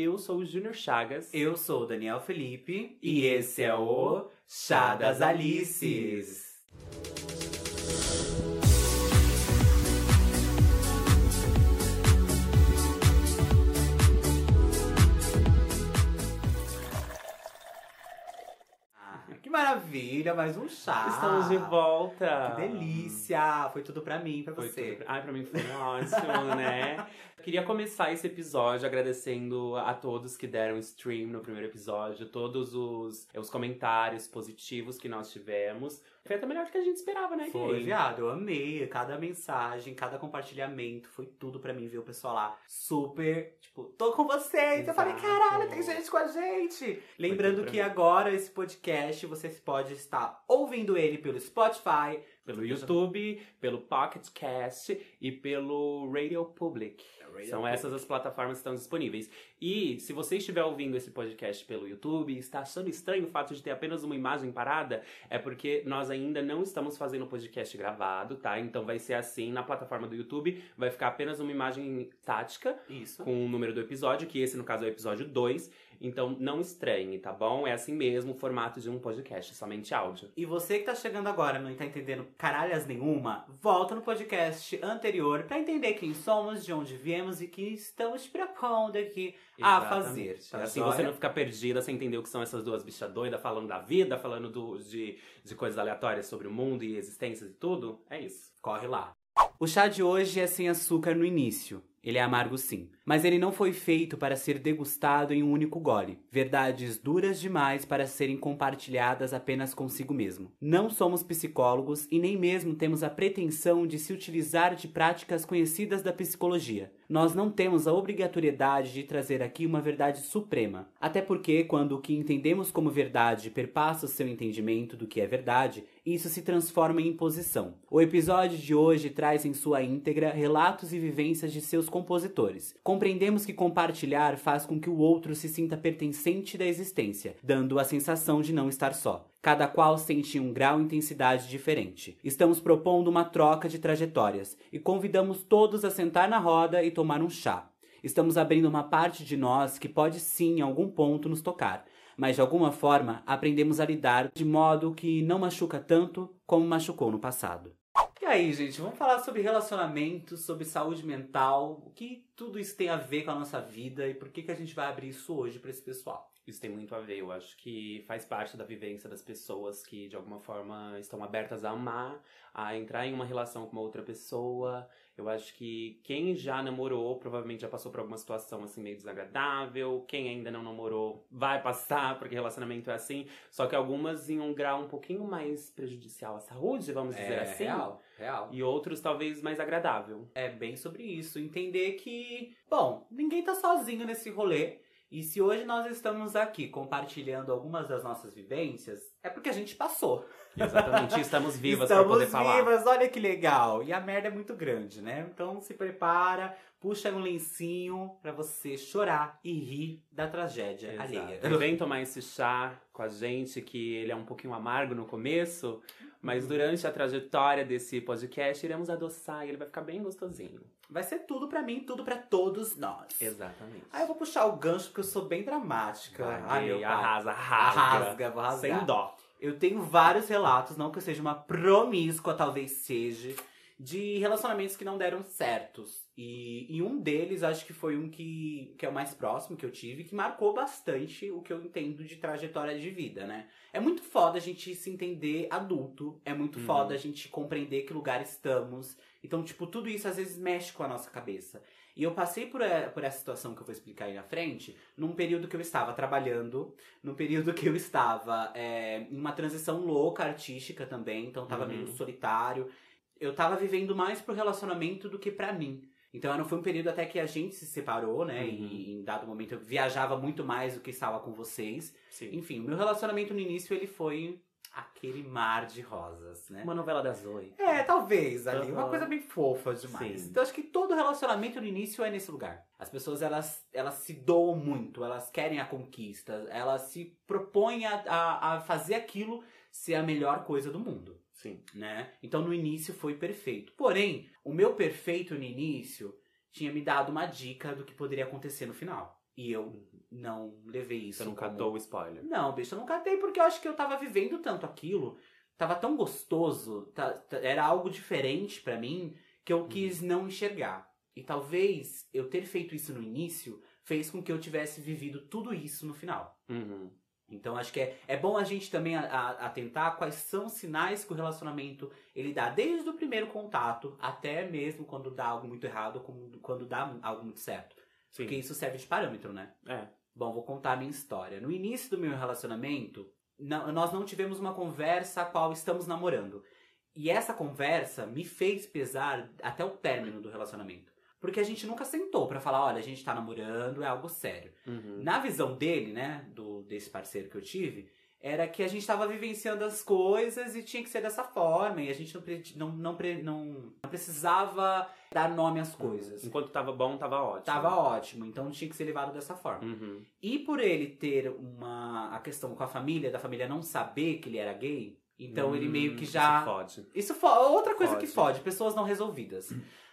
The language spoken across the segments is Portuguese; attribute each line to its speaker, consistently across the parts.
Speaker 1: Eu sou o Júnior Chagas.
Speaker 2: Eu sou o Daniel Felipe. E esse é o Chá das Alices. Maravilha, mais um chá.
Speaker 1: Estamos de volta.
Speaker 2: Que delícia! Foi tudo pra mim, pra
Speaker 1: Foi
Speaker 2: você.
Speaker 1: tudo- Ai, pra mim foi ótimo, né? Queria começar esse episódio agradecendo a todos que deram stream no primeiro episódio, todos os, os comentários positivos que nós tivemos. Foi até melhor do que a gente esperava, né,
Speaker 2: Foi,
Speaker 1: gay?
Speaker 2: viado, eu amei. Cada mensagem, cada compartilhamento, foi tudo pra mim ver o pessoal lá super, tipo, tô com vocês. Eu falei,
Speaker 1: Exato.
Speaker 2: caralho, tem gente com a gente. Lembrando que
Speaker 1: mim.
Speaker 2: agora esse podcast você pode estar ouvindo ele pelo Spotify,
Speaker 1: Pelo YouTube, pelo Pocket Cast e pelo Radio Public. São essas as plataformas que estão disponíveis. E se você estiver ouvindo esse podcast pelo YouTube e está achando estranho o fato de ter apenas uma imagem parada, é porque nós ainda não estamos fazendo o podcast gravado, tá? Então vai ser assim na plataforma do YouTube, vai ficar apenas uma imagem estática
Speaker 2: Isso.
Speaker 1: com o número do episódio, que esse no caso é o episódio 2. Então não estranhe, tá bom? É assim mesmo o formato de um podcast, somente áudio.
Speaker 2: E você que tá chegando agora e não tá entendendo caralhas nenhuma, volta no podcast anterior pra entender quem somos, de onde viemos e que estamos propondo aqui a fazer.
Speaker 1: Exatamente.
Speaker 2: Tá
Speaker 1: assim
Speaker 2: joia?
Speaker 1: você não ficar perdida sem entender o que são essas duas bichas doidas falando da vida, falando do, de, de coisas aleatórias sobre o mundo e existências e tudo. É isso.
Speaker 2: Corre lá. O chá de hoje é sem açúcar no início. Ele é amargo sim, mas ele não foi feito para ser degustado em um único gole. Verdades duras demais para serem compartilhadas apenas consigo mesmo. Não somos psicólogos e nem mesmo temos a pretensão de se utilizar de práticas conhecidas da psicologia. Nós não temos a obrigatoriedade de trazer aqui uma verdade suprema. Até porque, quando o que entendemos como verdade perpassa o seu entendimento do que é verdade, isso se transforma em imposição. O episódio de hoje traz em sua íntegra relatos e vivências de seus compositores. Compreendemos que compartilhar faz com que o outro se sinta pertencente da existência, dando a sensação de não estar só. Cada qual sente um grau e intensidade diferente. Estamos propondo uma troca de trajetórias e convidamos todos a sentar na roda e tomar um chá. Estamos abrindo uma parte de nós que pode sim, em algum ponto, nos tocar, mas de alguma forma aprendemos a lidar de modo que não machuca tanto como machucou no passado. E aí, gente, vamos falar sobre relacionamentos, sobre saúde mental, o que tudo isso tem a ver com a nossa vida e por que, que a gente vai abrir isso hoje para esse pessoal.
Speaker 1: Isso tem muito a ver. Eu acho que faz parte da vivência das pessoas que, de alguma forma, estão abertas a amar, a entrar em uma relação com uma outra pessoa. Eu acho que quem já namorou provavelmente já passou por alguma situação assim meio desagradável. Quem ainda não namorou vai passar, porque relacionamento é assim. Só que algumas em um grau um pouquinho mais prejudicial à saúde, vamos dizer assim.
Speaker 2: É real, real.
Speaker 1: E outros talvez mais agradável.
Speaker 2: É bem sobre isso. Entender que, bom, ninguém tá sozinho nesse rolê. E se hoje nós estamos aqui compartilhando algumas das nossas vivências, é porque a gente passou.
Speaker 1: Exatamente, estamos vivas para
Speaker 2: Estamos
Speaker 1: poder falar.
Speaker 2: vivas, olha que legal. E a merda é muito grande, né? Então se prepara, puxa um lencinho pra você chorar e rir da tragédia
Speaker 1: Exato.
Speaker 2: alheia.
Speaker 1: Vem tomar esse chá com a gente, que ele é um pouquinho amargo no começo, mas durante a trajetória desse podcast iremos adoçar e ele vai ficar bem gostosinho.
Speaker 2: Vai ser tudo pra mim, tudo pra todos nós.
Speaker 1: Exatamente.
Speaker 2: Aí eu vou puxar o gancho porque eu sou bem dramática.
Speaker 1: Vai,
Speaker 2: Ai, meu pai.
Speaker 1: arrasa, rasga.
Speaker 2: Arrasga, vou rasgar.
Speaker 1: Sem dó.
Speaker 2: Eu tenho vários relatos, não que eu seja uma promíscua, talvez seja, de relacionamentos que não deram certos. E, e um deles, acho que foi um que, que é o mais próximo que eu tive, que marcou bastante o que eu entendo de trajetória de vida, né? É muito foda a gente se entender adulto, é muito
Speaker 1: Uhum.
Speaker 2: foda a gente compreender que lugar estamos. Então, tipo, tudo isso às vezes mexe com a nossa cabeça. E eu passei por, eh, por essa situação que eu vou explicar aí na frente, num período que eu estava trabalhando, num período que eu estava eh, em uma transição louca artística também, então tava
Speaker 1: Uhum.
Speaker 2: meio solitário. Eu tava vivendo mais pro relacionamento do que pra mim. Então não foi um período até que a gente se separou, né?
Speaker 1: Uhum.
Speaker 2: E em dado momento eu viajava muito mais do que estava com vocês.
Speaker 1: Sim.
Speaker 2: Enfim, o meu relacionamento no início ele foi aquele mar de rosas, né?
Speaker 1: Uma novela das oito.
Speaker 2: É, talvez ali. Uma
Speaker 1: Uhum.
Speaker 2: coisa bem fofa demais.
Speaker 1: Sim.
Speaker 2: Então acho que todo relacionamento no início é nesse lugar. As pessoas elas, elas se doam muito, elas querem a conquista, elas se propõem a, a, a fazer aquilo ser a melhor coisa do mundo.
Speaker 1: Sim.
Speaker 2: Né? Então no início foi perfeito. Porém, o meu perfeito no início tinha me dado uma dica do que poderia acontecer no final. E eu não levei isso.
Speaker 1: Você não
Speaker 2: como-
Speaker 1: catou o spoiler.
Speaker 2: Não, bicho, eu não catei porque eu acho que eu tava vivendo tanto aquilo. Tava tão gostoso, era algo diferente pra mim que eu quis não enxergar. E talvez eu ter feito isso no início fez com que eu tivesse vivido tudo isso no final.
Speaker 1: Uhum.
Speaker 2: Então acho que é, é bom a gente também atentar quais são os sinais que o relacionamento ele dá desde o primeiro contato até mesmo quando dá algo muito errado, quando dá algo muito certo.
Speaker 1: Sim.
Speaker 2: Porque isso serve de parâmetro, né?
Speaker 1: É.
Speaker 2: Bom, vou contar a minha história. No início do meu relacionamento, não- nós não tivemos uma conversa a qual estamos namorando. E essa conversa me fez pesar até o término do relacionamento. Porque a gente nunca sentou pra falar, olha, a gente tá namorando, é algo sério.
Speaker 1: Uhum.
Speaker 2: Na visão dele, né, do desse parceiro que eu tive, era que a gente tava vivenciando as coisas e tinha que ser dessa forma. E a gente não, não, não, não, precisava dar nome às coisas.
Speaker 1: Enquanto tava bom, tava ótimo.
Speaker 2: Tava ótimo, então tinha que ser levado dessa forma.
Speaker 1: Uhum.
Speaker 2: E por ele ter uma a questão com a família, da família não saber que ele era gay, então ele meio que
Speaker 1: Hum,
Speaker 2: já
Speaker 1: isso fode.
Speaker 2: isso fo outra coisa que
Speaker 1: Fode.
Speaker 2: fode, pessoas não resolvidas.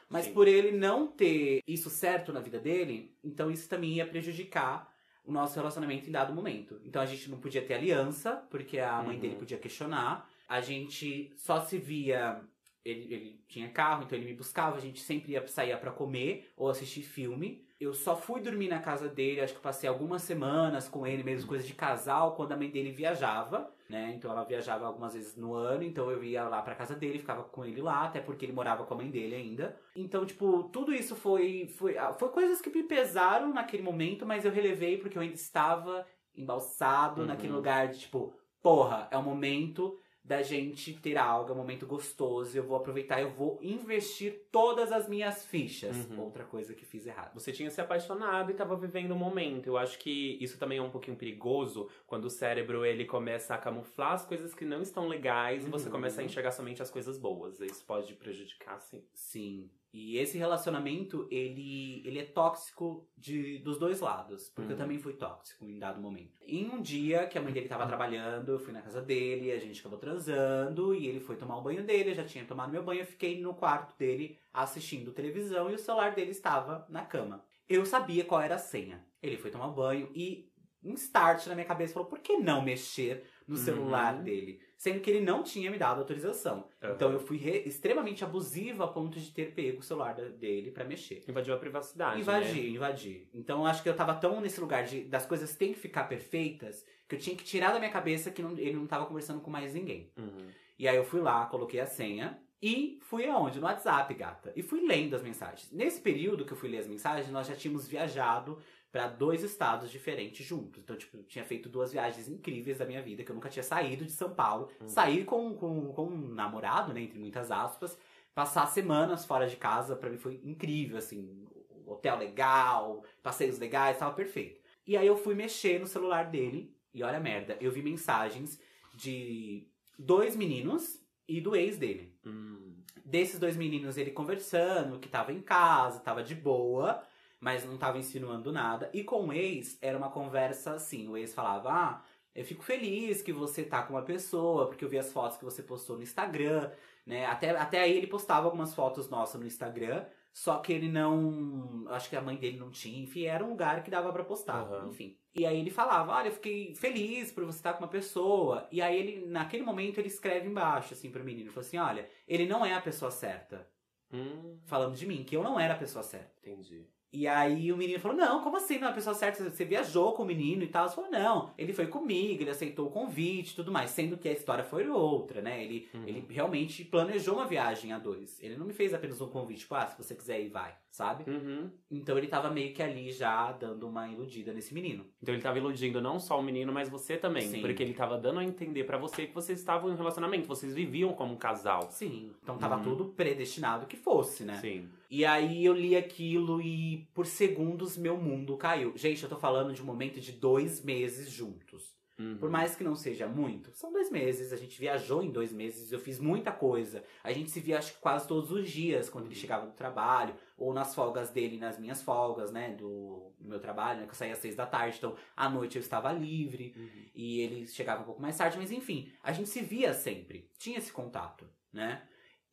Speaker 2: Mas
Speaker 1: Sim.
Speaker 2: por ele não ter isso certo na vida dele, então isso também ia prejudicar o nosso relacionamento em dado momento. Então a gente não podia ter aliança, porque a mãe
Speaker 1: Uhum.
Speaker 2: dele podia questionar. A gente só se via. Ele, ele tinha carro, então ele me buscava, a gente sempre ia sair pra comer ou assistir filme. Eu só fui dormir na casa dele, acho que passei algumas semanas com ele, mesmo coisa de casal, quando a mãe dele viajava, né? Então ela viajava algumas vezes no ano, então eu ia lá pra casa dele, ficava com ele lá, até porque ele morava com a mãe dele ainda. Então, tipo, tudo isso foi foi, ah, foi coisas que me pesaram naquele momento, mas eu relevei porque eu ainda estava embalsado
Speaker 1: Uhum.
Speaker 2: naquele lugar de tipo, porra, é o momento da gente ter algo, é um momento gostoso, eu vou aproveitar, eu vou investir todas as minhas fichas.
Speaker 1: Uhum.
Speaker 2: Outra coisa que fiz errado.
Speaker 1: Você tinha se apaixonado e tava vivendo o momento. Eu acho que isso também é um pouquinho perigoso quando o cérebro ele começa a camuflar as coisas que não estão legais e você
Speaker 2: Uhum.
Speaker 1: começa a enxergar somente as coisas boas. Isso pode prejudicar, sim.
Speaker 2: Sim. E esse relacionamento, ele, ele é tóxico de, dos dois lados. Porque eu
Speaker 1: Uhum.
Speaker 2: também fui tóxico em dado momento. Em um dia que a mãe dele tava trabalhando, eu fui na casa dele, a gente acabou transando, e ele foi tomar o banho dele, eu já tinha tomado meu banho, eu fiquei no quarto dele assistindo televisão e o celular dele estava na cama. Eu sabia qual era a senha. Ele foi tomar banho e um start na minha cabeça falou: por que não mexer no
Speaker 1: Uhum.
Speaker 2: celular dele? Sendo que ele não tinha me dado autorização. Então eu fui re- extremamente abusiva a ponto de ter pego o celular dele pra mexer.
Speaker 1: Invadiu a privacidade.
Speaker 2: Invadi,
Speaker 1: Né?
Speaker 2: invadi. Então eu acho que eu tava tão nesse lugar de das coisas têm que ficar perfeitas que eu tinha que tirar da minha cabeça que não- ele não tava conversando com mais ninguém.
Speaker 1: Uhum.
Speaker 2: E aí eu fui lá, coloquei a senha e fui aonde? No WhatsApp, gata. E fui lendo as mensagens. Nesse período que eu fui ler as mensagens, nós já tínhamos viajado pra dois estados diferentes juntos. Então, tipo, eu tinha feito duas viagens incríveis da minha vida, que eu nunca tinha saído de São Paulo.
Speaker 1: Uhum.
Speaker 2: Sair com, com, com um namorado, né, entre muitas aspas. Passar semanas fora de casa, pra mim foi incrível, assim. Hotel legal, passeios legais, tava perfeito. E aí eu fui mexer no celular dele, e olha a merda, eu vi mensagens de dois meninos e do ex dele.
Speaker 1: Hum.
Speaker 2: Desses dois meninos, ele conversando, que tava em casa, tava de boa, mas não tava insinuando nada. E com o ex, era uma conversa assim: o ex falava, ah, eu fico feliz que você tá com uma pessoa, porque eu vi as fotos que você postou no Instagram, né? Até, até aí ele postava algumas fotos nossas no Instagram, só que ele não. Acho que a mãe dele não tinha, enfim, era um lugar que dava pra postar,
Speaker 1: Aham.
Speaker 2: enfim. E aí ele falava, olha, eu fiquei feliz por você estar com uma pessoa. E aí ele, naquele momento, ele escreve embaixo, assim, pro menino, falou assim, olha, ele não é a pessoa certa.
Speaker 1: Hum.
Speaker 2: Falando de mim, que eu não era a pessoa certa.
Speaker 1: Entendi.
Speaker 2: E aí o menino falou, não, como assim não a pessoa certa? Você viajou com o menino e tal. Você falou, não, ele foi comigo, ele aceitou o convite e tudo mais. Sendo que a história foi outra, né? Ele,
Speaker 1: Uhum.
Speaker 2: ele realmente planejou uma viagem a dois. Ele não me fez apenas um convite, tipo, ah, se você quiser ir, vai, sabe?
Speaker 1: Uhum.
Speaker 2: Então ele tava meio que ali já dando uma iludida nesse menino.
Speaker 1: Então ele tava iludindo não só o menino, mas você também.
Speaker 2: Sim.
Speaker 1: Porque ele tava dando a entender pra você que vocês estavam em um relacionamento, vocês viviam como um casal.
Speaker 2: Sim. Então tava
Speaker 1: Uhum.
Speaker 2: tudo predestinado que fosse, né?
Speaker 1: Sim.
Speaker 2: E aí eu li aquilo e por segundos meu mundo caiu. Gente, eu tô falando de um momento de dois meses juntos.
Speaker 1: Uhum.
Speaker 2: Por mais que não seja muito, são dois meses. A gente viajou em dois meses, eu fiz muita coisa. A gente se via acho que quase todos os dias quando ele chegava do trabalho, ou nas folgas dele, nas minhas folgas, né? Do, do meu trabalho, né? Que eu saía às seis da tarde, então à noite eu estava livre.
Speaker 1: Uhum.
Speaker 2: E ele chegava um pouco mais tarde, mas enfim, a gente se via sempre, tinha esse contato, né?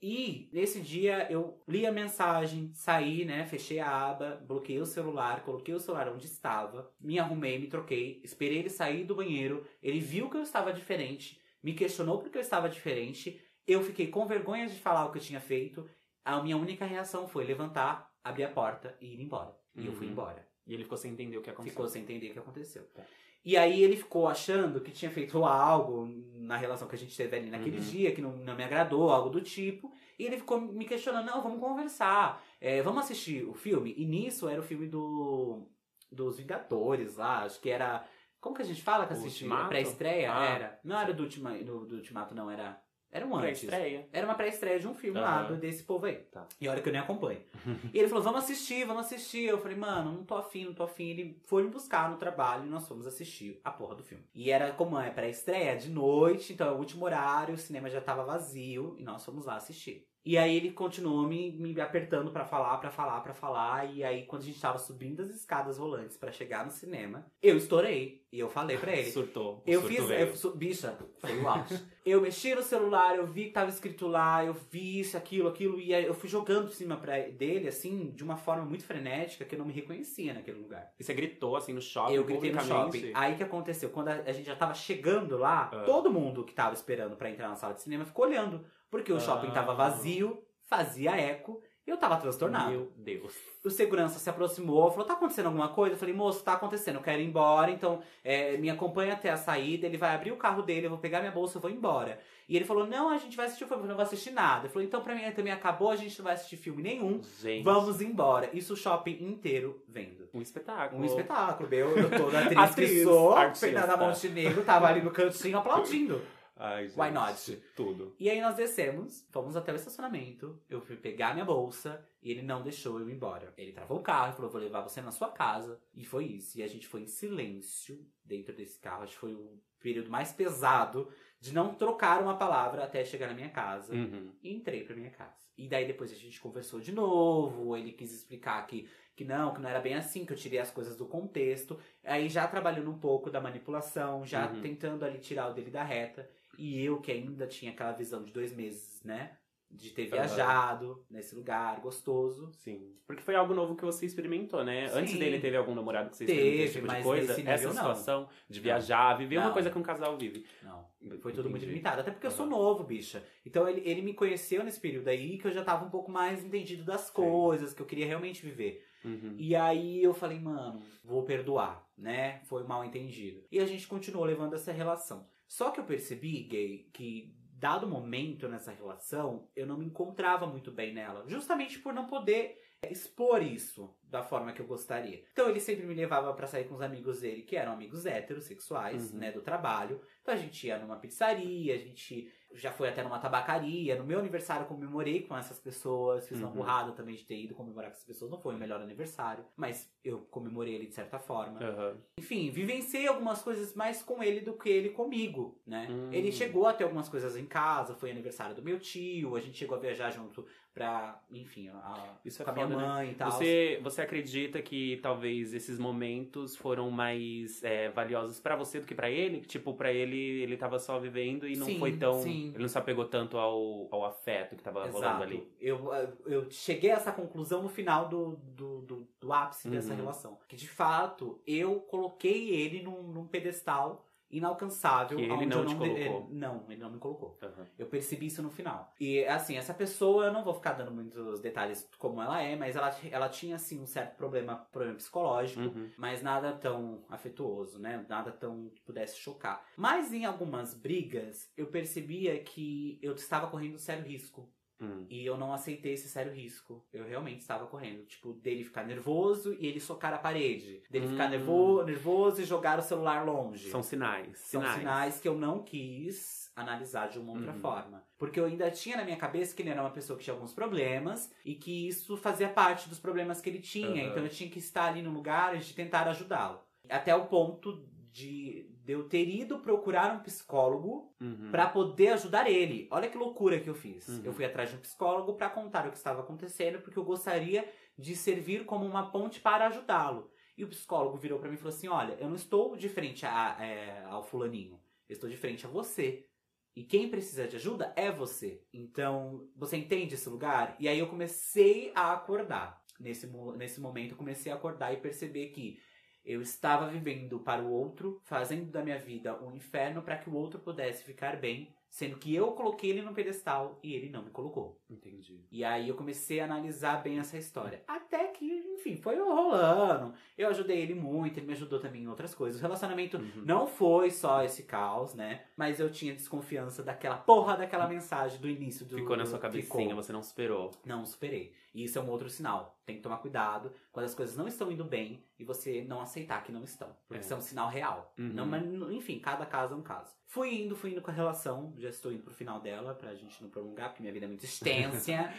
Speaker 2: E nesse dia eu li a mensagem, saí, né? Fechei a aba, bloqueei o celular, coloquei o celular onde estava, me arrumei, me troquei, esperei ele sair do banheiro. Ele viu que eu estava diferente, me questionou porque eu estava diferente. Eu fiquei com vergonha de falar o que eu tinha feito. A minha única reação foi levantar, abrir a porta e ir embora. E uhum. eu fui uhum. embora.
Speaker 1: E ele ficou sem entender o que aconteceu.
Speaker 2: Ficou sem entender o que aconteceu. Tá. E aí ele ficou achando que tinha feito algo na relação que a gente teve ali naquele uhum. dia, que não, não me agradou, algo do tipo. E ele ficou me questionando, não, vamos conversar, é, vamos assistir o filme. E nisso era o filme do dos Vingadores lá, acho que era... Como que a gente fala que assistiu? Pré-estreia? Ah, era. Não era do, ultima, do, do Ultimato, não, era... Era um antes. Era uma pré-estreia de um filme uhum. lá desse povo aí. Tá. E olha que eu nem acompanho. e ele falou, vamos assistir, vamos assistir. Eu falei, mano, não tô afim, não tô afim. Ele foi me buscar no trabalho e nós fomos assistir a porra do filme. E era como é, pré-estreia de noite, então é o último horário, o cinema já tava vazio e nós fomos lá assistir. E aí ele continuou me, me apertando para falar, para falar, para falar. E aí, quando a gente tava subindo as escadas rolantes para chegar no cinema, eu estourei. E eu falei para ele.
Speaker 1: Surtou.
Speaker 2: Eu fiz. Eu, bicha, foi o auge. eu mexi no celular, eu vi que tava escrito lá, eu vi isso, aquilo, aquilo. E aí eu fui jogando por cima pra dele, assim, de uma forma muito frenética, que eu não me reconhecia naquele lugar.
Speaker 1: E você gritou, assim, no shopping?
Speaker 2: Eu gritei no shopping. Aí que aconteceu? Quando a, a gente já tava chegando lá, ah. todo mundo que tava esperando para entrar na sala de cinema ficou olhando. Porque o shopping tava ah. vazio, fazia eco, eu tava transtornado.
Speaker 1: Meu Deus.
Speaker 2: O segurança se aproximou, falou: tá acontecendo alguma coisa? Eu falei, moço, tá acontecendo, eu quero ir embora, então é, me acompanha até a saída, ele vai abrir o carro dele, eu vou pegar minha bolsa, eu vou embora. E ele falou: não, a gente vai assistir o filme, eu não vou assistir nada. Ele falou, então pra mim também acabou, a gente não vai assistir filme nenhum. Gente. Vamos embora. Isso o shopping inteiro vendo.
Speaker 1: Um espetáculo.
Speaker 2: Um espetáculo. Eu, eu tô na atriz, atriz que sou, Fernanda Montenegro, tava ali no cantinho aplaudindo.
Speaker 1: Ai, gente,
Speaker 2: Why not?
Speaker 1: Tudo.
Speaker 2: E aí nós descemos, fomos até o estacionamento. Eu fui pegar minha bolsa e ele não deixou eu ir embora. Ele travou o carro e falou: vou levar você na sua casa. E foi isso. E a gente foi em silêncio dentro desse carro. Acho que foi o período mais pesado de não trocar uma palavra até chegar na minha casa.
Speaker 1: Uhum.
Speaker 2: E entrei pra minha casa. E daí depois a gente conversou de novo. Ele quis explicar que que não, que não era bem assim, que eu tirei as coisas do contexto. Aí já trabalhando um pouco da manipulação, já uhum. tentando ali tirar o dele da reta. E eu que ainda tinha aquela visão de dois meses, né? De ter viajado uhum. nesse lugar gostoso.
Speaker 1: Sim. Porque foi algo novo que você experimentou, né? Sim. Antes dele teve algum namorado que você experimentou esse tipo de coisa? Essa situação não. de viajar, viver não. uma coisa que um casal vive.
Speaker 2: Não. Foi tudo muito limitado. Até porque uhum. eu sou novo, bicha. Então ele, ele me conheceu nesse período aí que eu já tava um pouco mais entendido das coisas, Sim. que eu queria realmente viver.
Speaker 1: Uhum.
Speaker 2: E aí eu falei, mano, vou perdoar, né? Foi mal entendido. E a gente continuou levando essa relação. Só que eu percebi, gay, que dado momento nessa relação, eu não me encontrava muito bem nela. Justamente por não poder expor isso da forma que eu gostaria. Então ele sempre me levava para sair com os amigos dele, que eram amigos heterossexuais, uhum. né, do trabalho. Então a gente ia numa pizzaria, a gente já foi até numa tabacaria. No meu aniversário comemorei com essas pessoas. Fiz uma uhum. burrada também de ter ido comemorar com essas pessoas. Não foi o melhor aniversário, mas eu comemorei ele de certa forma.
Speaker 1: Uhum.
Speaker 2: Enfim, vivenciei algumas coisas mais com ele do que ele comigo, né? Uhum. Ele chegou a ter algumas coisas em casa. Foi aniversário do meu tio. A gente chegou a viajar junto pra, enfim, a,
Speaker 1: Isso é
Speaker 2: com a minha
Speaker 1: né?
Speaker 2: mãe
Speaker 1: né?
Speaker 2: e tal.
Speaker 1: Você, você acredita que talvez esses momentos foram mais é, valiosos para você do que para ele? Tipo, para ele, ele tava só vivendo e não
Speaker 2: sim,
Speaker 1: foi tão.
Speaker 2: Sim.
Speaker 1: Ele não se apegou tanto ao, ao afeto que tava Exato. rolando ali.
Speaker 2: Eu, eu cheguei a essa conclusão no final do, do, do, do ápice uhum. dessa relação. Que de fato, eu coloquei ele num, num pedestal inalcançável.
Speaker 1: Que ele não te colocou. Ele,
Speaker 2: não, ele não me colocou.
Speaker 1: Uhum.
Speaker 2: Eu percebi isso no final. E assim, essa pessoa, eu não vou ficar dando muitos detalhes como ela é, mas ela, ela tinha assim um certo problema, problema psicológico,
Speaker 1: uhum.
Speaker 2: mas nada tão afetuoso, né? Nada tão que pudesse chocar. Mas em algumas brigas, eu percebia que eu estava correndo sério risco.
Speaker 1: Hum.
Speaker 2: E eu não aceitei esse sério risco. Eu realmente estava correndo. Tipo, dele ficar nervoso e ele socar a parede. Dele hum. ficar nervo nervoso e jogar o celular longe.
Speaker 1: São sinais.
Speaker 2: São
Speaker 1: sinais,
Speaker 2: sinais que eu não quis analisar de uma outra uhum. forma. Porque eu ainda tinha na minha cabeça que ele era uma pessoa que tinha alguns problemas e que isso fazia parte dos problemas que ele tinha. Uhum. Então eu tinha que estar ali no lugar de tentar ajudá-lo. Até o ponto de, de eu ter ido procurar um psicólogo
Speaker 1: uhum.
Speaker 2: para poder ajudar ele. Olha que loucura que eu fiz.
Speaker 1: Uhum.
Speaker 2: Eu fui atrás de um psicólogo para contar o que estava acontecendo, porque eu gostaria de servir como uma ponte para ajudá-lo. E o psicólogo virou para mim e falou assim: Olha, eu não estou de frente a, é, ao fulaninho, eu estou de frente a você. E quem precisa de ajuda é você. Então, você entende esse lugar? E aí eu comecei a acordar. Nesse, nesse momento, eu comecei a acordar e perceber que eu estava vivendo para o outro, fazendo da minha vida um inferno para que o outro pudesse ficar bem, sendo que eu coloquei ele no pedestal e ele não me colocou.
Speaker 1: Entendi.
Speaker 2: E aí eu comecei a analisar bem essa história. Até que, enfim, foi rolando. Eu ajudei ele muito, ele me ajudou também em outras coisas. O relacionamento
Speaker 1: Uhum.
Speaker 2: não foi só esse caos, né? Mas eu tinha desconfiança daquela porra daquela mensagem do início do.
Speaker 1: Ficou na sua cabecinha,
Speaker 2: ficou.
Speaker 1: você não superou.
Speaker 2: Não superei. E isso é um outro sinal. Tem que tomar cuidado quando as coisas não estão indo bem e você não aceitar que não estão. Porque
Speaker 1: É.
Speaker 2: isso é um sinal real.
Speaker 1: Uhum.
Speaker 2: Não, mas, enfim, cada caso é um caso. Fui indo, fui indo com a relação. Já estou indo pro final dela, pra gente não prolongar, porque minha vida é muito extensa.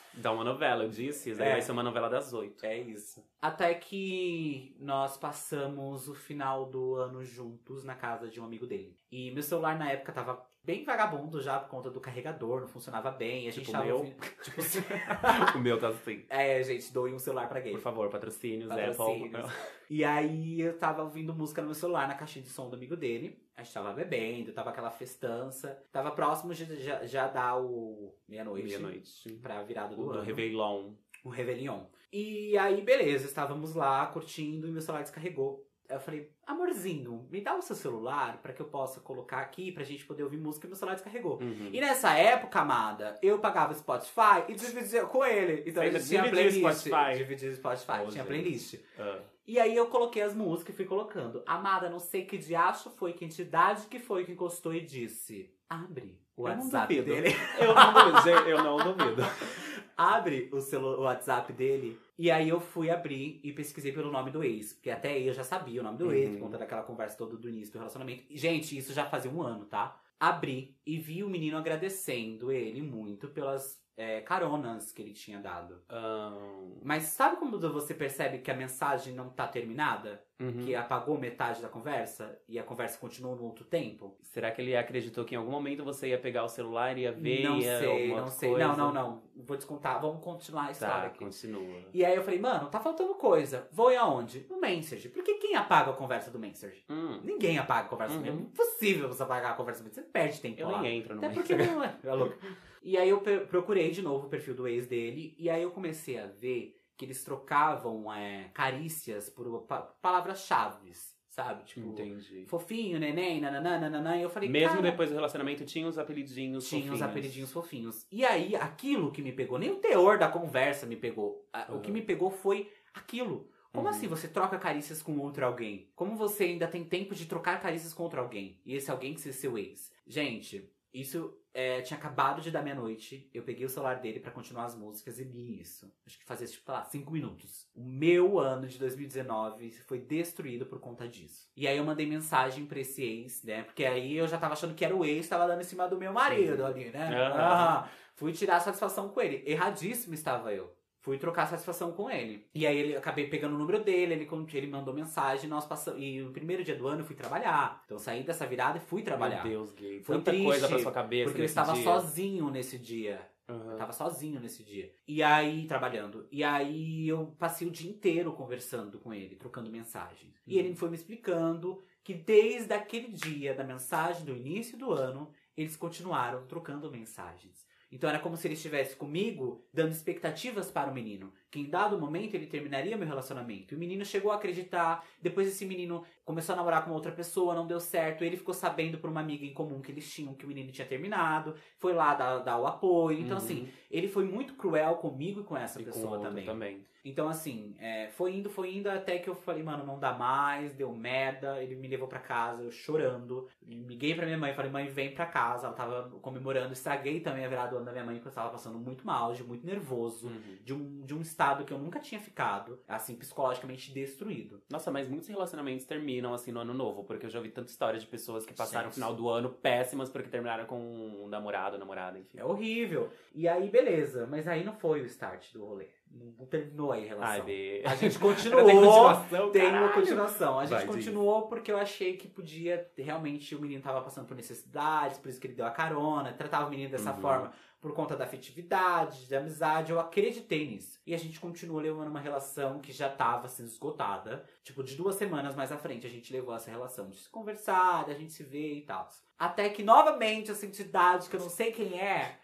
Speaker 1: Dá uma novela, eu disse. Isso aí
Speaker 2: É.
Speaker 1: vai ser uma novela das oito.
Speaker 2: É isso. Até que nós passamos o final do ano juntos na casa de um amigo dele. E meu celular na época tava bem vagabundo já por conta do carregador, não funcionava bem. E a gente
Speaker 1: Tipo
Speaker 2: tava
Speaker 1: meu?
Speaker 2: ouvindo- Tipo assim.
Speaker 1: o meu tá assim.
Speaker 2: É, gente, doe um celular pra gay.
Speaker 1: Por favor, patrocínios,
Speaker 2: Patrocínios.
Speaker 1: Apple.
Speaker 2: E aí eu tava ouvindo música no meu celular, na caixinha de som do amigo dele. A gente tava bebendo, tava aquela festança. Tava próximo de já, já dar o meia-noite.
Speaker 1: Meia-noite.
Speaker 2: Pra virada do
Speaker 1: O do
Speaker 2: ano.
Speaker 1: Réveillon.
Speaker 2: o Réveillon. E aí, beleza, estávamos lá curtindo e meu celular descarregou. Aí Eu falei, amorzinho, me dá o seu celular pra que eu possa colocar aqui pra gente poder ouvir música e meu celular descarregou.
Speaker 1: Uhum.
Speaker 2: E nessa época, amada, eu pagava Spotify e dividia com ele. Então
Speaker 1: Você
Speaker 2: a gente tinha playlist.
Speaker 1: Spotify?
Speaker 2: Dividia Spotify,
Speaker 1: Oh,
Speaker 2: tinha
Speaker 1: gente.
Speaker 2: playlist.
Speaker 1: Ah.
Speaker 2: E aí eu coloquei as músicas e fui colocando. Amada, não sei que diacho foi, que entidade que foi que encostou e disse: Abre o
Speaker 1: Eu
Speaker 2: WhatsApp dele.
Speaker 1: Eu não duvido, gente, eu não duvido.
Speaker 2: abre o, celu- o WhatsApp dele. E aí eu fui abrir e pesquisei pelo nome do ex. Porque até aí eu já sabia o nome do ex,
Speaker 1: Uhum.
Speaker 2: por conta daquela conversa toda do início do relacionamento. E, gente, isso já fazia um ano, tá? Abri e vi o menino agradecendo ele muito pelas é, caronas que ele tinha dado.
Speaker 1: Ahn,
Speaker 2: Mas sabe quando você percebe que a mensagem não tá terminada?
Speaker 1: uhum.
Speaker 2: Que apagou metade da conversa e a conversa continuou no outro tempo?
Speaker 1: Será que ele acreditou que em algum momento você ia pegar o celular e ia ver
Speaker 2: não
Speaker 1: ia
Speaker 2: sei, não sei.
Speaker 1: coisa?
Speaker 2: Não, não, não. Vou descontar. Vamos continuar a história
Speaker 1: Tá,
Speaker 2: aqui.
Speaker 1: continua.
Speaker 2: E aí eu falei, mano, tá faltando coisa. Vou ir aonde? No Message. Porque quem apaga a conversa do Message?
Speaker 1: Hum,
Speaker 2: Ninguém apaga a conversa do
Speaker 1: Uhum.
Speaker 2: Message. É impossível você apagar a conversa do Message. Você perde tempo
Speaker 1: eu
Speaker 2: lá.
Speaker 1: nem entro no
Speaker 2: Até porque não é. É louco. E aí eu procurei de novo o perfil do ex dele. E aí eu comecei a ver que eles trocavam é, carícias por pa- palavras-chave. Sabe? Tipo,
Speaker 1: Entendi.
Speaker 2: fofinho, neném, nananã. E eu falei,
Speaker 1: Mesmo
Speaker 2: cara,
Speaker 1: depois do relacionamento, tinha os apelidinhos
Speaker 2: tinha
Speaker 1: fofinhos.
Speaker 2: os apelidinhos fofinhos. E aí, aquilo que me pegou, nem o teor da conversa me pegou. A- O que
Speaker 1: Uhum.
Speaker 2: me pegou foi aquilo. Como
Speaker 1: Uhum.
Speaker 2: assim você troca carícias com outro alguém? Como você ainda tem tempo de trocar carícias com outro alguém? E esse alguém que ser seu ex? Gente, isso é, tinha acabado de dar meia-noite. Eu peguei o celular dele pra continuar as músicas e li isso. Acho que fazia, tipo, sei lá, cinco minutos. O meu ano de 2019 foi destruído por conta disso. E aí eu mandei mensagem pra esse ex, né? Porque aí eu já tava achando que era o ex, tava dando em cima do meu marido
Speaker 1: Sim.
Speaker 2: ali, né?
Speaker 1: Aham.
Speaker 2: Ah, fui tirar a satisfação com ele. Erradíssimo estava eu. Fui trocar satisfação com ele. E aí ele acabei pegando o número dele, ele, ele mandou mensagem, nós passamos. E no primeiro dia do ano eu fui trabalhar. Então eu saí dessa virada e fui trabalhar.
Speaker 1: Meu Deus, gay.
Speaker 2: Foi
Speaker 1: Tanta
Speaker 2: triste,
Speaker 1: coisa pra sua cabeça
Speaker 2: Porque eu estava
Speaker 1: dia.
Speaker 2: sozinho nesse dia.
Speaker 1: Aham.
Speaker 2: Eu tava sozinho nesse dia. E aí, trabalhando. E aí eu passei o dia inteiro conversando com ele, trocando mensagens. E
Speaker 1: Uhum.
Speaker 2: ele foi me explicando que desde aquele dia da mensagem do início do ano, eles continuaram trocando mensagens. Então era como se ele estivesse comigo, dando expectativas para o menino. Que em dado momento ele terminaria meu relacionamento. E o menino chegou a acreditar. Depois esse menino começou a namorar com outra pessoa, não deu certo. Ele ficou sabendo por uma amiga em comum que eles tinham, que o menino tinha terminado. Foi lá dar, dar o apoio. Então,
Speaker 1: Uhum.
Speaker 2: assim, ele foi muito cruel comigo e com essa
Speaker 1: E com
Speaker 2: pessoa
Speaker 1: outro
Speaker 2: também.
Speaker 1: também.
Speaker 2: Então, assim, é, foi indo, foi indo, até que eu falei, mano, não dá mais, deu merda. Ele me levou pra casa, eu chorando. Liguei pra minha mãe, falei, mãe, vem pra casa. Ela tava comemorando, estraguei também a virada do ano da minha mãe, porque eu tava passando muito mal, de muito nervoso.
Speaker 1: Uhum.
Speaker 2: De um, de um estado que eu nunca tinha ficado, assim, psicologicamente destruído.
Speaker 1: Nossa, mas muitos relacionamentos terminam assim no ano novo, porque eu já ouvi tanta história de pessoas que passaram
Speaker 2: Gente.
Speaker 1: o final do ano péssimas porque terminaram com um namorado, namorada, enfim.
Speaker 2: É horrível. E aí, beleza. Mas aí não foi o start do rolê. Não terminou aí a relação.
Speaker 1: Ai, Bê.
Speaker 2: A gente
Speaker 1: Tem
Speaker 2: continuou.
Speaker 1: continuação,
Speaker 2: Tem uma continuação. A gente
Speaker 1: Vai, diz.
Speaker 2: continuou porque eu achei que podia. Realmente o menino tava passando por necessidades, por isso que ele deu a carona. Tratava o menino dessa
Speaker 1: Uhum.
Speaker 2: forma por conta da afetividade, da amizade. Eu acreditei nisso. E a gente continuou levando uma relação que já tava sendo esgotada. Tipo, de duas semanas mais à frente, a gente levou essa relação de se conversar, da gente se ver e tal. Até que novamente essa entidade, que eu não sei quem é,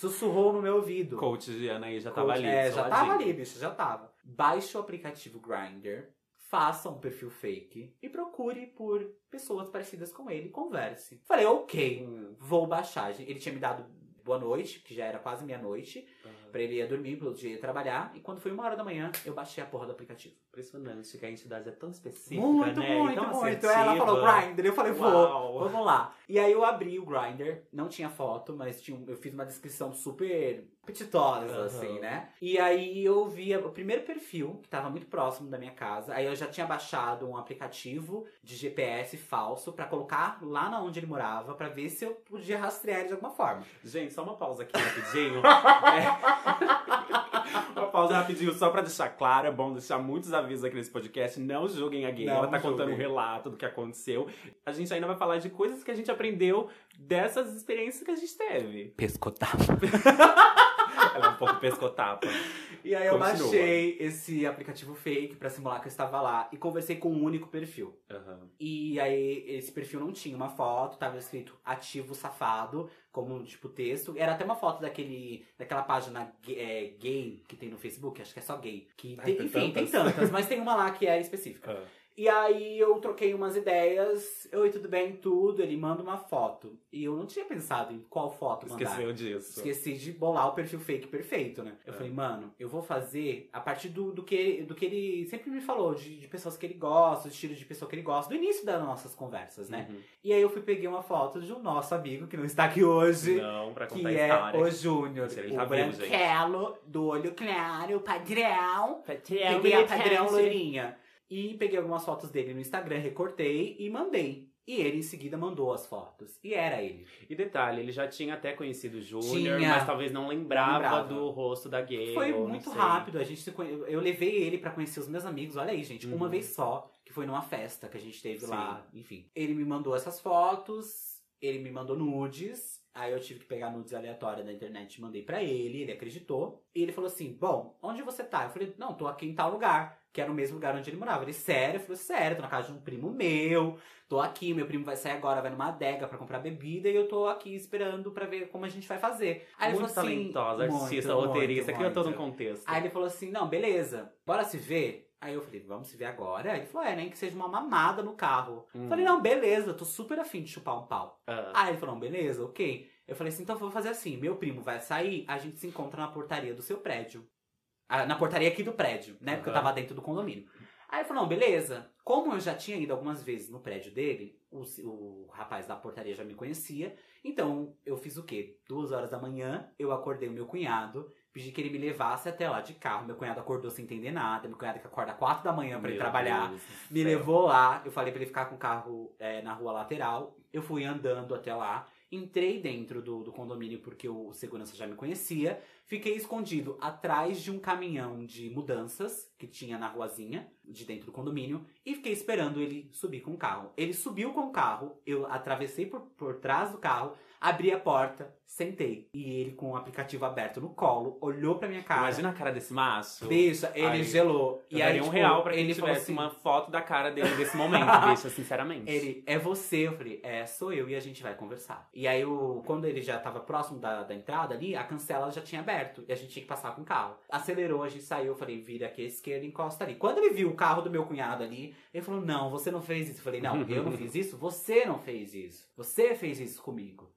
Speaker 2: sussurrou no meu ouvido.
Speaker 1: Coach de Ana aí já tava
Speaker 2: Coach-
Speaker 1: ali.
Speaker 2: É, já tava ali, bicho, já tava. Baixe o aplicativo Grindr, faça um perfil fake e procure por pessoas parecidas com ele e converse. Falei, ok,
Speaker 1: Hum.
Speaker 2: vou baixar. Ele tinha me dado boa noite, que já era quase meia-noite, pra ele ir dormir, pro outro dia ir trabalhar. E quando foi uma hora da manhã, eu baixei a porra do aplicativo.
Speaker 1: Impressionante que a entidade é tão específica,
Speaker 2: muito,
Speaker 1: né?
Speaker 2: muito,
Speaker 1: e tão
Speaker 2: muito.
Speaker 1: assertiva.
Speaker 2: Ela falou Grindr, eu falei, vou.
Speaker 1: Uau.
Speaker 2: Vamos lá. E aí eu abri o Grindr, não tinha foto, mas tinha, eu fiz uma descrição super apetitosa,
Speaker 1: Aham.
Speaker 2: assim, né? E aí eu vi o primeiro perfil, que tava muito próximo da minha casa. Aí eu já tinha baixado um aplicativo de GPS falso pra colocar lá na onde ele morava, pra ver se eu podia rastrear ele de alguma forma.
Speaker 1: Gente, só uma pausa aqui rapidinho. É. Uma pausa rapidinho, só pra deixar claro, é bom deixar muitos avisos aqui nesse podcast. Não julguem a gay,
Speaker 2: Não
Speaker 1: ela tá contando um
Speaker 2: julguem.
Speaker 1: relato do que aconteceu. A gente ainda vai falar de coisas que a gente aprendeu dessas experiências que a gente teve.
Speaker 2: Pescotapa.
Speaker 1: Ela é um pouco pescotapa.
Speaker 2: E aí eu
Speaker 1: Continua.
Speaker 2: baixei esse aplicativo fake pra simular que eu estava lá e conversei com um único perfil.
Speaker 1: Aham.
Speaker 2: E aí, esse perfil não tinha uma foto, tava escrito ativo safado, como tipo texto. Era até uma foto daquele, daquela página é, gay que tem no Facebook, acho que é só gay. Que
Speaker 1: Ai,
Speaker 2: tem-
Speaker 1: tem
Speaker 2: enfim, tem
Speaker 1: tantas.
Speaker 2: tantas, mas tem uma lá que é específica.
Speaker 1: Ah.
Speaker 2: E aí eu troquei umas ideias, oi, tudo bem, tudo, ele manda uma foto. E eu não tinha pensado em qual foto mandar.
Speaker 1: Esqueceu disso.
Speaker 2: Esqueci de bolar o perfil fake perfeito, né? Eu
Speaker 1: É.
Speaker 2: falei, mano, eu vou fazer a partir do, do, que, do que ele sempre me falou, de, de pessoas que ele gosta, do estilo de pessoa que ele gosta, do início das nossas conversas, né?
Speaker 1: Uhum.
Speaker 2: E aí eu fui peguei uma foto de um nosso amigo, que não está aqui hoje,
Speaker 1: Não, pra
Speaker 2: que
Speaker 1: contar a
Speaker 2: é
Speaker 1: história.
Speaker 2: o Júnior, o
Speaker 1: tá
Speaker 2: branquelo, do olho claro, o padrão.
Speaker 1: Patrão,
Speaker 2: Peguei a padrão loirinha. E peguei algumas fotos dele no Instagram, recortei e mandei. E ele em seguida mandou as fotos. E era ele.
Speaker 1: E detalhe, ele já tinha até conhecido o Júnior,
Speaker 2: Tinha.
Speaker 1: mas talvez não lembrava,
Speaker 2: Não lembrava.
Speaker 1: do rosto da gay.
Speaker 2: Foi
Speaker 1: ou não
Speaker 2: muito
Speaker 1: sei.
Speaker 2: rápido. A gente se conhe... Eu levei ele pra conhecer os meus amigos. Olha aí, gente. Uma
Speaker 1: Uhum.
Speaker 2: vez só, que foi numa festa que a gente teve
Speaker 1: Sim.
Speaker 2: lá. Enfim. Ele me mandou essas fotos. Ele me mandou nudes. Aí eu tive que pegar nudes aleatórias da internet e mandei pra ele. Ele acreditou. E ele falou assim: Bom, onde você tá? Eu falei: Não, tô aqui em tal lugar. Que era o mesmo lugar onde ele morava. Ele, sério? Eu falei: Sério, tô na casa de um primo meu. Tô aqui, meu primo vai sair agora, vai numa adega pra comprar bebida. E eu tô aqui esperando pra ver como a gente vai fazer. Aí
Speaker 1: muito
Speaker 2: ele falou assim:
Speaker 1: talentosa,
Speaker 2: "Muito,
Speaker 1: artista,
Speaker 2: muito,
Speaker 1: roteirista, criou todo um
Speaker 2: muito."
Speaker 1: contexto.
Speaker 2: Aí ele falou assim: não, beleza, bora se ver. Aí eu falei, vamos se ver agora? Aí ele falou, é, nem que seja uma mamada no carro.
Speaker 1: Hum.
Speaker 2: Falei, não, beleza, tô super afim de chupar um pau.
Speaker 1: Ah,
Speaker 2: Aí ele falou, não, beleza, ok. Eu falei assim, então vou fazer assim, meu primo vai sair, a gente se encontra na portaria do seu prédio. Na portaria aqui do prédio, né? Porque eu
Speaker 1: Aham.
Speaker 2: tava dentro do condomínio. Aí ele falou, não, beleza. Como eu já tinha ido algumas vezes no prédio dele, o, o rapaz da portaria já me conhecia. Então, eu fiz o quê? Duas horas da manhã, eu acordei o meu cunhado, pedi que ele me levasse até lá de carro. Meu cunhado acordou sem entender nada. Meu cunhado que acorda quatro da manhã pra ir trabalhar.
Speaker 1: Deus
Speaker 2: Me levou lá, eu falei pra ele ficar com o carro é, na rua lateral. Eu fui andando até lá, entrei dentro do, do condomínio porque o segurança já me conhecia. Fiquei escondido atrás de um caminhão de mudanças que tinha na ruazinha, de dentro do condomínio, e fiquei esperando ele subir com o carro. Ele subiu com o carro, eu atravessei por, por trás do carro, abri a porta, sentei. E ele com o aplicativo aberto no colo, olhou pra minha cara.
Speaker 1: Imagina a cara desse macho.
Speaker 2: Bicha, ele
Speaker 1: Ai,
Speaker 2: gelou.
Speaker 1: Eu
Speaker 2: e aí,
Speaker 1: um
Speaker 2: tipo,
Speaker 1: real pra que
Speaker 2: ele
Speaker 1: tivesse
Speaker 2: assim,
Speaker 1: uma foto da cara dele nesse momento, bicha, sinceramente.
Speaker 2: Ele, é você? Eu falei, é, sou eu e a gente vai conversar. E aí, o, quando ele já tava próximo da, da entrada ali, a cancela já tinha aberto e a gente tinha que passar com o carro. Acelerou, a gente saiu, eu falei, vira aqui à esquerda e encosta ali. Quando ele viu o carro do meu cunhado ali, ele falou, não, você não fez isso. Eu falei, não, eu não fiz isso, você não fez isso. Você fez isso comigo.